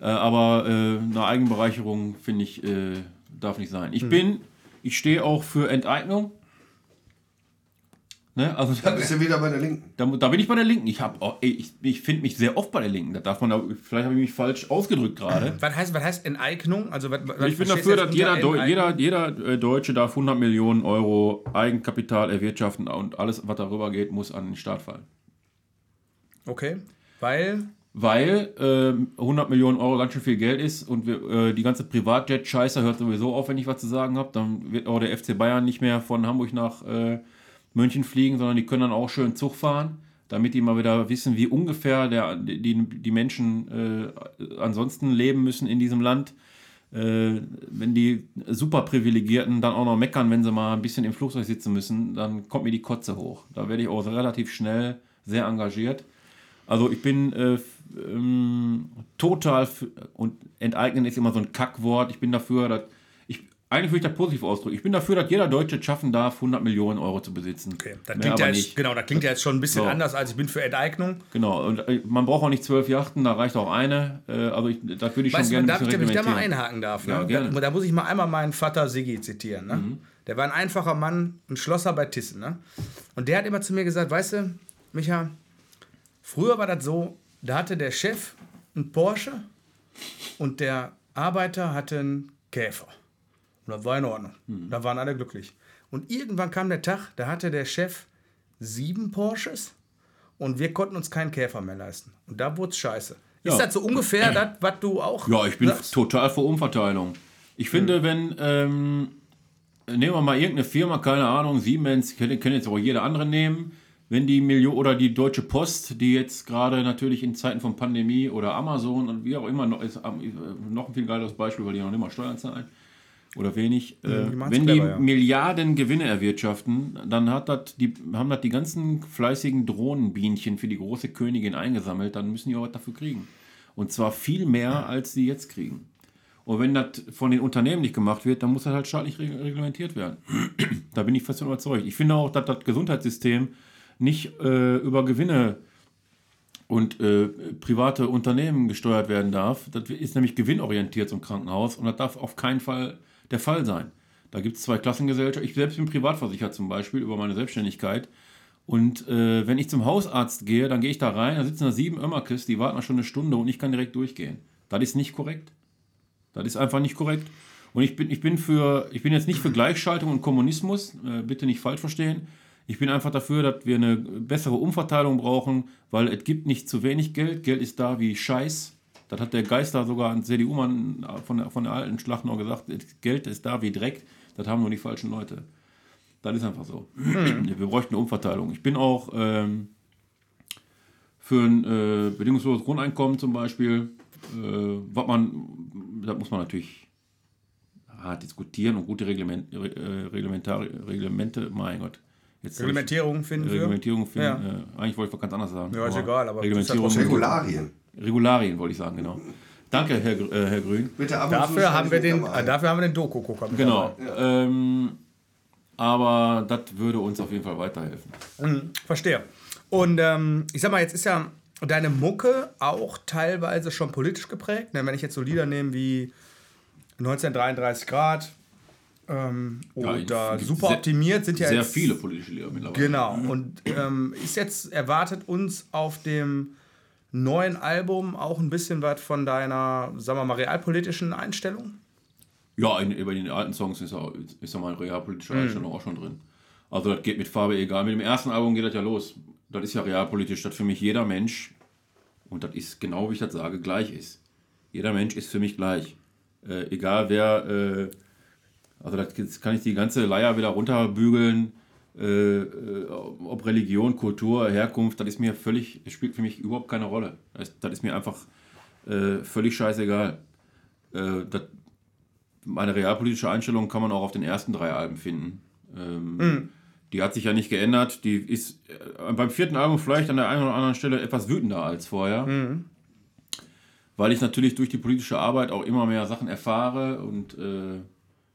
Äh, aber äh, eine Eigenbereicherung, finde ich, äh, darf nicht sein. Ich hm. bin, ich stehe auch für Enteignung. Ne? Also, da bist du wieder bei der Linken. Da, da bin ich bei der Linken. Ich, oh, ich, ich finde mich sehr oft bei der Linken. Da darf man, vielleicht habe ich mich falsch ausgedrückt gerade. [clears throat] Was heißt, was heißt Enteignung? Also, was, was ich bin dafür, dass jeder, jeder, jeder äh, Deutsche darf 100 Millionen Euro Eigenkapital erwirtschaften und alles, was darüber geht, muss an den Staat fallen. Okay, weil? Weil äh, 100 Millionen Euro ganz schön viel Geld ist und wir, äh, die ganze Privatjet-Scheiße hört sowieso auf, wenn ich was zu sagen habe. Dann wird auch der FC Bayern nicht mehr von Hamburg nach äh, München fliegen, sondern die können dann auch schön Zug fahren, damit die mal wieder wissen, wie ungefähr der, die, die Menschen äh, ansonsten leben müssen in diesem Land. Äh, wenn die super Privilegierten dann auch noch meckern, wenn sie mal ein bisschen im Flugzeug sitzen müssen, dann kommt mir die Kotze hoch. Da werde ich auch relativ schnell sehr engagiert. Also ich bin äh, ähm, total und enteignen ist immer so ein Kackwort. Ich bin dafür, dass eigentlich würde ich das positiv ausdrücken. Ich bin dafür, dass jeder Deutsche es schaffen darf, 100 Millionen Euro zu besitzen. Okay, das klingt, ja jetzt, genau, das klingt ja jetzt schon ein bisschen so. anders, als ich bin für Enteignung. Genau, und äh, man braucht auch nicht zwölf Yachten, da reicht auch eine. Äh, also ich, das würde ich weißt schon gerne darf, Wenn ich da mal einhaken darf, ne? ja, gerne. Da, da, muss ich mal einmal meinen Vater Siggi zitieren. Ne? Mhm. Der war ein einfacher Mann, ein Schlosser bei Thyssen. Ne? Und der hat immer zu mir gesagt, weißt du, Micha, früher war das so, da hatte der Chef einen Porsche und der Arbeiter hatte einen Käfer. Und das war in Ordnung. Mhm. Da waren alle glücklich. Und irgendwann kam der Tag, da hatte der Chef sieben Porsches und wir konnten uns keinen Käfer mehr leisten. Und da wurde es scheiße. Ja. Ist das so ungefähr das, was du auch. Ja, ich bin sagst? total für Umverteilung. Ich finde, mhm. wenn. Ähm, nehmen wir mal irgendeine Firma, keine Ahnung, Siemens, können, können jetzt auch jede andere nehmen. Wenn die Million oder die Deutsche Post, die jetzt gerade natürlich in Zeiten von Pandemie oder Amazon und wie auch immer noch ist, noch ein viel geileres Beispiel, weil die noch immer Steuern zahlen oder wenig. Äh, wenn clever, die ja. Milliarden Gewinne erwirtschaften, dann hat das die, haben das die ganzen fleißigen Drohnenbienchen für die große Königin eingesammelt, dann müssen die auch was dafür kriegen. Und zwar viel mehr, als sie jetzt kriegen. Und wenn das von den Unternehmen nicht gemacht wird, dann muss das halt staatlich reglementiert werden. [clears throat] da bin ich fest überzeugt. Ich finde auch, dass das Gesundheitssystem nicht äh, über Gewinne und äh, private Unternehmen gesteuert werden darf. Das ist nämlich gewinnorientiert, so ein Krankenhaus. Und das darf auf keinen Fall der Fall sein. Da gibt es zwei Klassengesellschaften. Ich selbst bin privatversichert zum Beispiel über meine Selbstständigkeit. Und äh, wenn ich zum Hausarzt gehe, dann gehe ich da rein, da sitzen da sieben Ömmerkes, die warten schon eine Stunde und ich kann direkt durchgehen. Das ist nicht korrekt. Das ist einfach nicht korrekt. Und ich bin, ich bin, für, ich bin jetzt nicht für Gleichschaltung und Kommunismus, äh, bitte nicht falsch verstehen. Ich bin einfach dafür, dass wir eine bessere Umverteilung brauchen, weil es gibt nicht zu wenig Geld. Geld ist da wie Scheiß. Das hat der Geister sogar an CDU-Mann von der, von der alten Schlacht noch gesagt. Geld ist da wie Dreck. Das haben nur die falschen Leute. Das ist einfach so. Hm. Wir bräuchten eine Umverteilung. Ich bin auch ähm, für ein äh, bedingungsloses Grundeinkommen zum Beispiel, äh, was man, da muss man natürlich hart diskutieren und gute Reglement, äh, Reglemente, mein Gott. Jetzt Reglementierung finden Reglementierung finden. Ja. Äh, eigentlich wollte ich was ganz anderes sagen. Ja, ist egal, aber Reglementierung. Regularien. Regularien wollte ich sagen, genau. Danke, Herr, äh, Herr Grün. Bitte ab dafür, haben wir den, dafür haben wir den Doku-Gucker. Genau. Ja. Ähm, aber das würde uns auf jeden Fall weiterhelfen. Mhm, verstehe. Und ähm, ich sag mal, jetzt ist ja deine Mucke auch teilweise schon politisch geprägt. Wenn ich jetzt so Lieder nehme wie 1933 Grad ähm, oder ja, super optimiert, sind ja sehr jetzt, viele politische Lieder mittlerweile. Genau. Und ähm, ist jetzt erwartet uns auf dem neuen Album auch ein bisschen was von deiner, sagen wir mal, realpolitischen Einstellung? Ja, in, bei den alten Songs ist, auch, ist ja meine realpolitische mhm. Einstellung auch schon drin. Also das geht mit Farbe egal. Mit dem ersten Album geht das ja los. Das ist ja realpolitisch, dass für mich jeder Mensch, und das ist genau wie ich das sage, gleich ist. Jeder Mensch ist für mich gleich. Äh, egal wer, äh, also das kann ich die ganze Leier wieder runterbügeln äh, äh, ob Religion, Kultur, Herkunft, das ist mir völlig, spielt für mich überhaupt keine Rolle. Das, das ist mir einfach äh, völlig scheißegal. Äh, das, meine realpolitische Einstellung kann man auch auf den ersten drei Alben finden. Ähm, mhm. Die hat sich ja nicht geändert. Die ist äh, beim vierten Album vielleicht an der einen oder anderen Stelle etwas wütender als vorher. Mhm. Weil ich natürlich durch die politische Arbeit auch immer mehr Sachen erfahre und äh,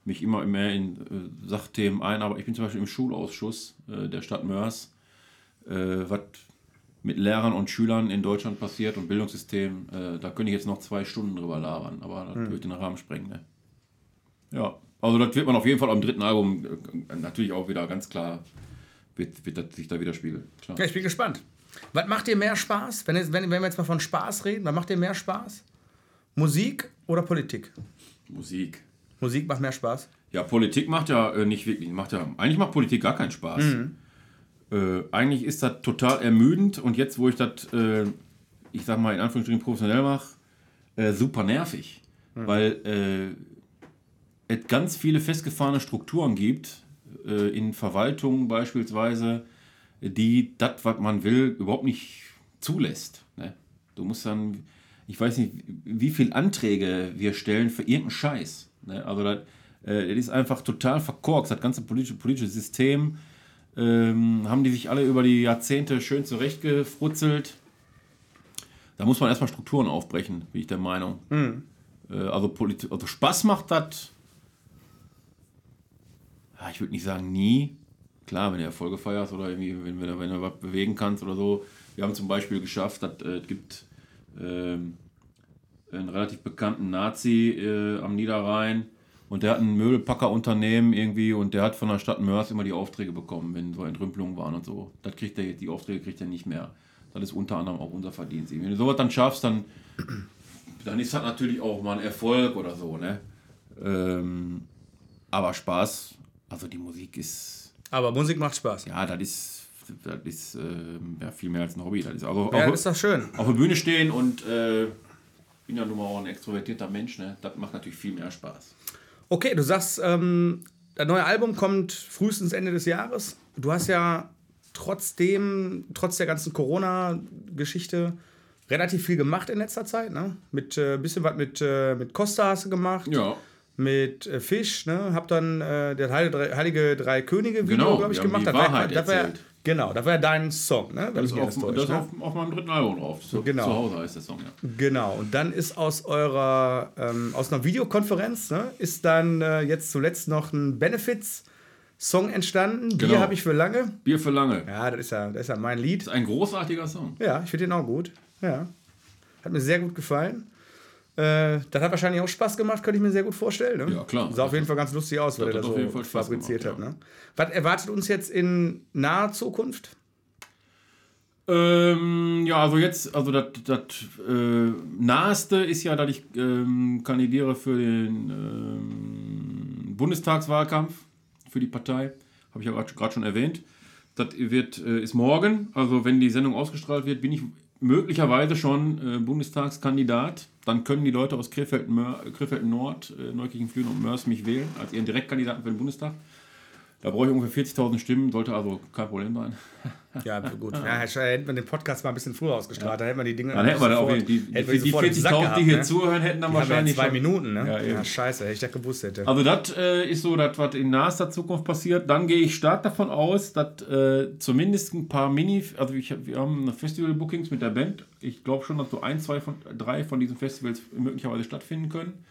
mich immer mehr in äh, Sachthemen ein, aber ich bin zum Beispiel im Schulausschuss äh, der Stadt Mörs, äh, was mit Lehrern und Schülern in Deutschland passiert und Bildungssystem, äh, da könnte ich jetzt noch zwei Stunden drüber labern, aber das hm. würde den Rahmen sprengen. Ne? Ja, also das wird man auf jeden Fall am dritten Album äh, natürlich auch wieder ganz klar, wird, wird das sich da widerspiegeln. Klar. Ja, ich bin gespannt. Was macht dir mehr Spaß? Wenn, wenn, wenn wir jetzt mal von Spaß reden, was macht dir mehr Spaß? Musik oder Politik? Musik. Musik macht mehr Spaß? Ja, Politik macht ja äh, nicht wirklich, macht ja, eigentlich macht Politik gar keinen Spaß. Mhm. Äh, eigentlich ist das total ermüdend und jetzt, wo ich das, äh, ich sag mal in Anführungsstrichen professionell mache, äh, super nervig. Mhm. Weil äh, es ganz viele festgefahrene Strukturen gibt, äh, in Verwaltungen beispielsweise, die das, was man will, überhaupt nicht zulässt. Ne? Du musst dann, ich weiß nicht, wie viele Anträge wir stellen für irgendeinen Scheiß. Ne? Also das, äh, das ist einfach total verkorkst. Das ganze politische, politische System ähm, haben die sich alle über die Jahrzehnte schön zurechtgefrutzelt. Da muss man erstmal Strukturen aufbrechen, bin ich der Meinung. Mhm. Äh, also, also Spaß macht das. Ja, ich würde nicht sagen nie. Klar, wenn du Erfolge feierst oder irgendwie, wenn, wenn, wenn du was bewegen kannst oder so. Wir haben zum Beispiel geschafft, dass äh, es gibt ähm, einen relativ bekannten Nazi äh, am Niederrhein. Und der hat ein Möbelpackerunternehmen irgendwie und der hat von der Stadt Mörs immer die Aufträge bekommen, wenn so Entrümpelungen waren und so. Das kriegt er, die Aufträge kriegt er nicht mehr. Das ist unter anderem auch unser Verdienst. Wenn du sowas dann schaffst, dann, dann ist das natürlich auch mal ein Erfolg oder so, ne? Ähm, aber Spaß, also die Musik ist. Aber Musik macht Spaß. Ja, das ist, das ist äh, ja, viel mehr als ein Hobby. Das ist, also, ja, auch, ist das schön. Auf der Bühne stehen und äh, bin ja nun mal auch ein extrovertierter Mensch, ne? Das macht natürlich viel mehr Spaß. Okay, du sagst, ähm, das neue Album kommt frühestens Ende des Jahres. Du hast ja trotzdem, trotz der ganzen Corona-Geschichte, relativ viel gemacht in letzter Zeit, ne? Mit äh, bisschen was mit, äh, mit Costa hast du gemacht. Ja. Mit äh, Fisch, ne? Hab dann äh, der Heilige, Heilige Drei Könige Video, genau, glaube ich, gemacht. Die das Wahrheit war, das Genau, das war ja dein Song, ne? das ist, auf, das, das ne? auf, auf, meinem dritten Album drauf. Zu, genau. zu Hause heißt der Song, ja. Genau, und dann ist aus eurer, ähm, aus einer Videokonferenz, ne, ist dann äh, jetzt zuletzt noch ein Benefits-Song entstanden. Genau. Bier habe ich für lange. Bier für lange. Ja, das ist ja, das ist ja mein Lied. Das ist ein großartiger Song. Ja, ich finde den auch gut. Ja. Hat mir sehr gut gefallen. Äh, das hat wahrscheinlich auch Spaß gemacht, könnte ich mir sehr gut vorstellen. Ne? Ja, klar. Sah auf jeden Fall ganz lustig aus, weil er das so fabriziert gemacht, hat. Ja. Ne? Was erwartet uns jetzt in naher Zukunft? Ähm, ja, also jetzt, also das äh, naheste ist ja, dass ich ähm, kandidiere für den ähm, Bundestagswahlkampf für die Partei. Habe ich ja gerade schon erwähnt. das wird, äh, ist morgen. Also wenn die Sendung ausgestrahlt wird, bin ich möglicherweise schon äh, Bundestagskandidat. Dann können die Leute aus Krefeld, Krefeld Nord, äh, Neukirchen, und Mörs mich wählen als ihren Direktkandidaten für den Bundestag. Da brauche ich ungefähr 40.000 Stimmen, sollte also kein Problem sein. [laughs] Ja, gut. Ja, hätten wir den Podcast mal ein bisschen früher ausgestrahlt, ja. da hätten wir die Dinge. Dann hätten wir auch die, die, die, die 40.000, die hier ne? zuhören, hätten dann die wahrscheinlich. Zwei Minuten, ne? Ja, ja, scheiße, hätte ich das gewusst hätte. Also, das äh, ist so, das, was in naher Zukunft passiert. Dann gehe ich stark davon aus, dass äh, zumindest ein paar Mini. Also, ich, wir haben Festival-Bookings mit der Band. Ich glaube schon, dass so ein, zwei von drei von diesen Festivals möglicherweise stattfinden können.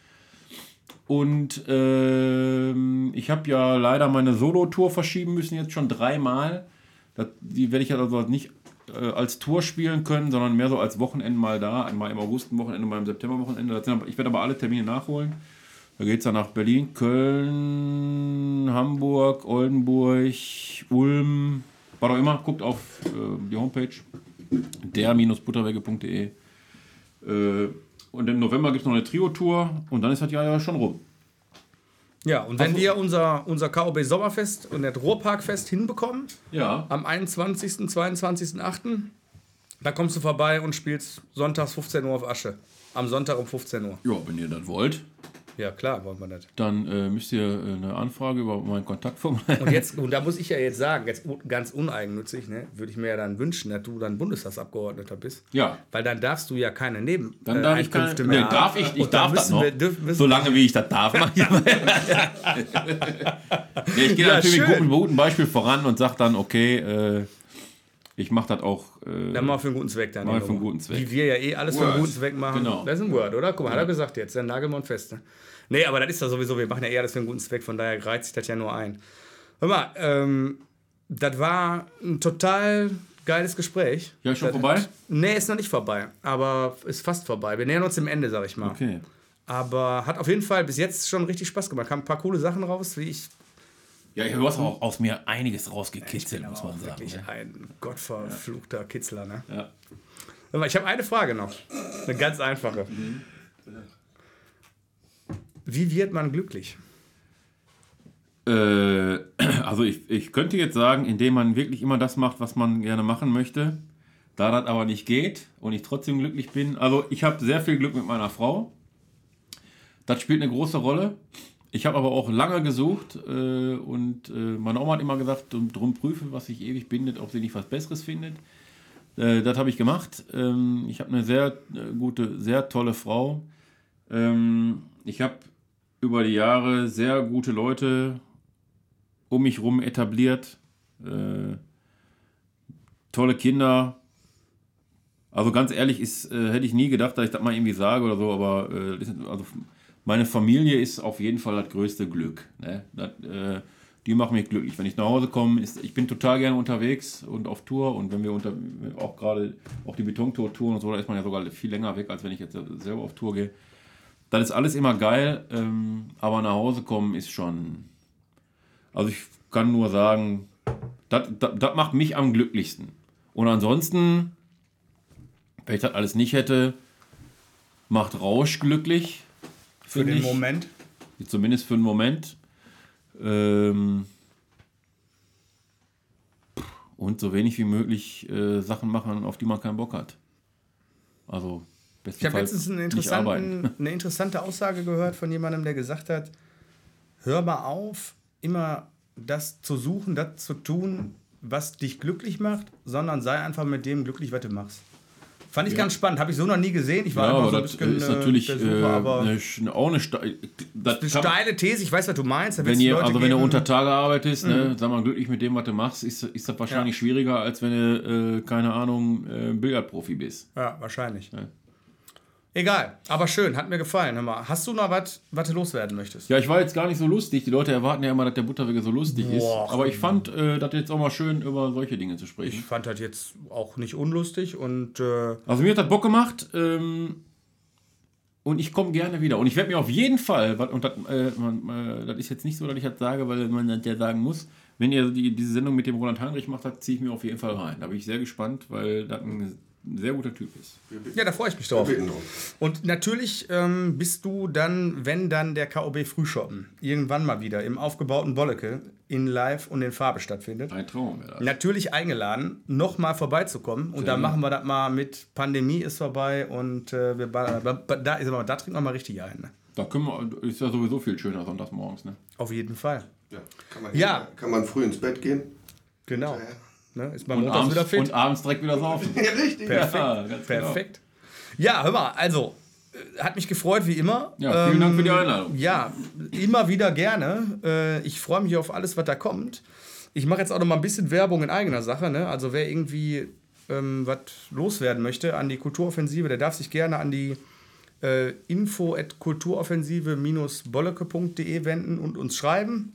Und ähm, ich habe ja leider meine Solo-Tour verschieben müssen, jetzt schon dreimal. Das, die werde ich also nicht äh, als Tour spielen können, sondern mehr so als Wochenende mal da. Einmal im August Wochenende, mal im September Wochenende. Ich werde aber alle Termine nachholen. Da geht es dann nach Berlin, Köln, Hamburg, Oldenburg, Ulm, was auch immer. Guckt auf äh, die Homepage der-butterwege.de. Äh, und im November gibt es noch eine Trio-Tour und dann ist das Jahr ja schon rum. Ja, und wenn wir unser, unser KOB Sommerfest und das Ruhrparkfest hinbekommen, ja. am 21., 22.8., da kommst du vorbei und spielst sonntags 15 Uhr auf Asche. Am Sonntag um 15 Uhr. Ja, wenn ihr das wollt. Ja, klar, wollen wir das. Dann äh, müsst ihr äh, eine Anfrage über meinen Kontakt formulieren. Und, jetzt, und da muss ich ja jetzt sagen, jetzt ganz uneigennützig, ne, würde ich mir ja dann wünschen, dass du dann Bundestagsabgeordneter bist. Ja. Weil dann darfst du ja keine Neben dann darf äh, ich keine, mehr nee, darf ich, ich darf das noch. Wir, dürfen, Solange wie ich das darf. [laughs] nee, ich gehe ja, natürlich mit gutem, gutem Beispiel voran und sage dann, okay, äh, ich mache das auch. Äh, dann mal für einen guten Zweck dann. Mal für einen guten Zweck. Wie wir ja eh alles Word. für einen guten Zweck machen. Genau. Das ist ein Word, oder? Guck mal, ja. hat er gesagt jetzt. Dann nageln wir uns fest. Ne? Nee, aber das ist ja sowieso, wir machen ja eher das für einen guten Zweck, von daher reizt sich das ja nur ein. Hör mal, ähm, das war ein total geiles Gespräch. Ja, schon das vorbei? Hat, nee, ist noch nicht vorbei, aber ist fast vorbei. Wir nähern uns dem Ende, sag ich mal. Okay. Aber hat auf jeden Fall bis jetzt schon richtig Spaß gemacht. Kamen ein paar coole Sachen raus, wie ich. Ja, du hast auch aus mir einiges rausgekitzelt, muss man sagen. Wirklich ne? ein gottverfluchter ja. Kitzler, ne? Ja. Ich habe eine Frage noch. Eine ganz einfache. Mhm. Wie wird man glücklich? Äh, [clears throat] also ich, ich könnte jetzt sagen, indem man wirklich immer das macht, was man gerne machen möchte. Da das aber nicht geht und ich trotzdem glücklich bin. Also ich habe sehr viel Glück mit meiner Frau. Das spielt eine große Rolle. Ich habe aber auch lange gesucht äh, und äh, meine Oma hat immer gesagt, drum prüfe, was sich ewig bindet, ob sie nicht was Besseres findet. Äh, das habe ich gemacht. Ähm, ich habe eine sehr äh, gute, sehr tolle Frau. Ähm, ich habe über die Jahre sehr gute Leute um mich herum etabliert. Äh, tolle Kinder. Also ganz ehrlich, ist, äh, hätte ich nie gedacht, dass ich das mal irgendwie sage oder so, aber also meine Familie ist auf jeden Fall das größte Glück. Ne? Das, äh, die machen mich glücklich. Wenn ich nach Hause komme, ist, ich bin total gerne unterwegs und auf Tour und wenn wir unter, auch gerade auch die Betontour-Touren und so, da ist man ja sogar viel länger weg, als wenn ich jetzt selber auf Tour gehe. Das ist alles immer geil, ähm, aber nach Hause kommen ist schon. Also ich kann nur sagen, das, macht mich am glücklichsten. Und ansonsten, wenn ich das alles nicht hätte, macht Rausch glücklich. Für den ich. Moment. Zumindest für den Moment. Ähm, und so wenig wie möglich äh, Sachen machen, auf die man keinen Bock hat. Also ich habe letztens eine, [laughs] eine interessante Aussage gehört von jemandem, der gesagt hat, hör mal auf, immer das zu suchen, das zu tun, was dich glücklich macht, sondern sei einfach mit dem glücklich, was du machst. Fand ich ja. ganz spannend, habe ich so noch nie gesehen. Ich war ja, aber das ist natürlich Suche, äh, aber eine, auch eine, Ste eine steile These. Ich weiß, was du meinst. wenn ihr, also wenn du unter Tage arbeitest, ne, mhm. ne, sag mal glücklich mit dem, was du machst, ist, ist das wahrscheinlich ja. schwieriger, als wenn du, äh, keine Ahnung, äh, Billardprofi bist. Ja, wahrscheinlich. Ja. Egal, aber schön, hat mir gefallen. Hör mal, hast du noch was, was du loswerden möchtest? Ja, ich war jetzt gar nicht so lustig. Die Leute erwarten ja immer, dass der Butterwege so lustig Boah, ist. Aber ich fand äh, das jetzt auch mal schön, über solche Dinge zu sprechen. Ich fand das jetzt auch nicht unlustig und. Äh also mir hat das Bock gemacht. Ähm, und ich komme gerne wieder. Und ich werde mir auf jeden Fall, und das, äh, äh, das ist jetzt nicht so, dass ich das sage, weil man das ja sagen muss, wenn ihr die, diese Sendung mit dem Roland Heinrich macht, ziehe ich mir auf jeden Fall rein. Da bin ich sehr gespannt, weil das ein ein sehr guter Typ ist. Ja, da freue ich mich drauf. Und natürlich ähm, bist du dann, wenn dann der KOB Frühschoppen, irgendwann mal wieder im aufgebauten Bolleke, in Live und in Farbe stattfindet. Ein Traum wäre das. Natürlich eingeladen, nochmal vorbeizukommen. Und dann machen wir das mal mit Pandemie ist vorbei und äh, wir da, ich mal, da trinken wir mal richtig ein. Ne? Da können wir, ist ja sowieso viel schöner sonntags morgens, ne? Auf jeden Fall. Ja, kann man, Ja. kann man früh ins Bett gehen. Genau. Ja, Ne? Ist man Und montags abends, wieder fit. und abends direkt wieder saufen. [laughs] Ja, richtig. Perfekt. Ja, ganz genau. Perfekt. Ja, hör mal, also äh, hat mich gefreut wie immer. Ähm, Ja, vielen Dank für die Einladung. Ja, immer wieder gerne. Äh, Ich freue mich auf alles, was da kommt. Ich mache jetzt auch noch mal ein bisschen Werbung in eigener Sache. Ne? Also wer irgendwie ähm, was loswerden möchte an die Kulturoffensive, der darf sich gerne an die äh, info at kulturoffensive-bolleke.de wenden und uns schreiben.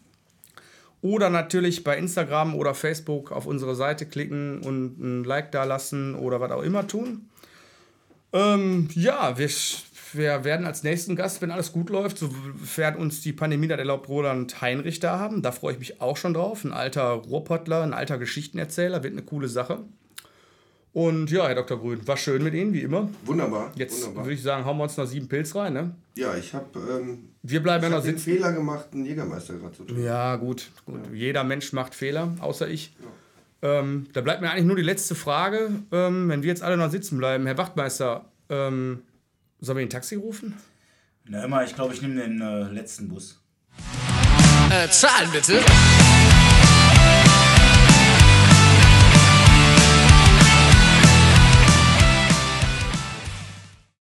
Oder natürlich bei Instagram oder Facebook auf unsere Seite klicken und ein Like da lassen oder was auch immer tun. Ähm, ja, wir, wir werden als nächsten Gast, wenn alles gut läuft, sofern uns die Pandemie das erlaubt, Roland Heinrich da haben. Da freue ich mich auch schon drauf. Ein alter Ruhrpottler, ein alter Geschichtenerzähler, wird eine coole Sache. Und ja, Herr Dr. Grün, war schön mit Ihnen, wie immer. Wunderbar. Jetzt wunderbar. würde ich sagen, hauen wir uns noch sieben Pilz rein. Ne? Ja, ich habe ähm, Wir bleiben ja ich noch hab den sitzen. Fehler gemacht, einen Jägermeister gerade zu tun. Ja, gut, gut. Jeder Mensch macht Fehler, außer ich. Ähm, da bleibt mir eigentlich nur die letzte Frage. Ähm, wenn wir jetzt alle noch sitzen bleiben, Herr Wachtmeister, ähm, sollen wir ein Taxi rufen? Na immer, ich glaube, ich nehme den äh, letzten Bus. Äh, Zahlen bitte.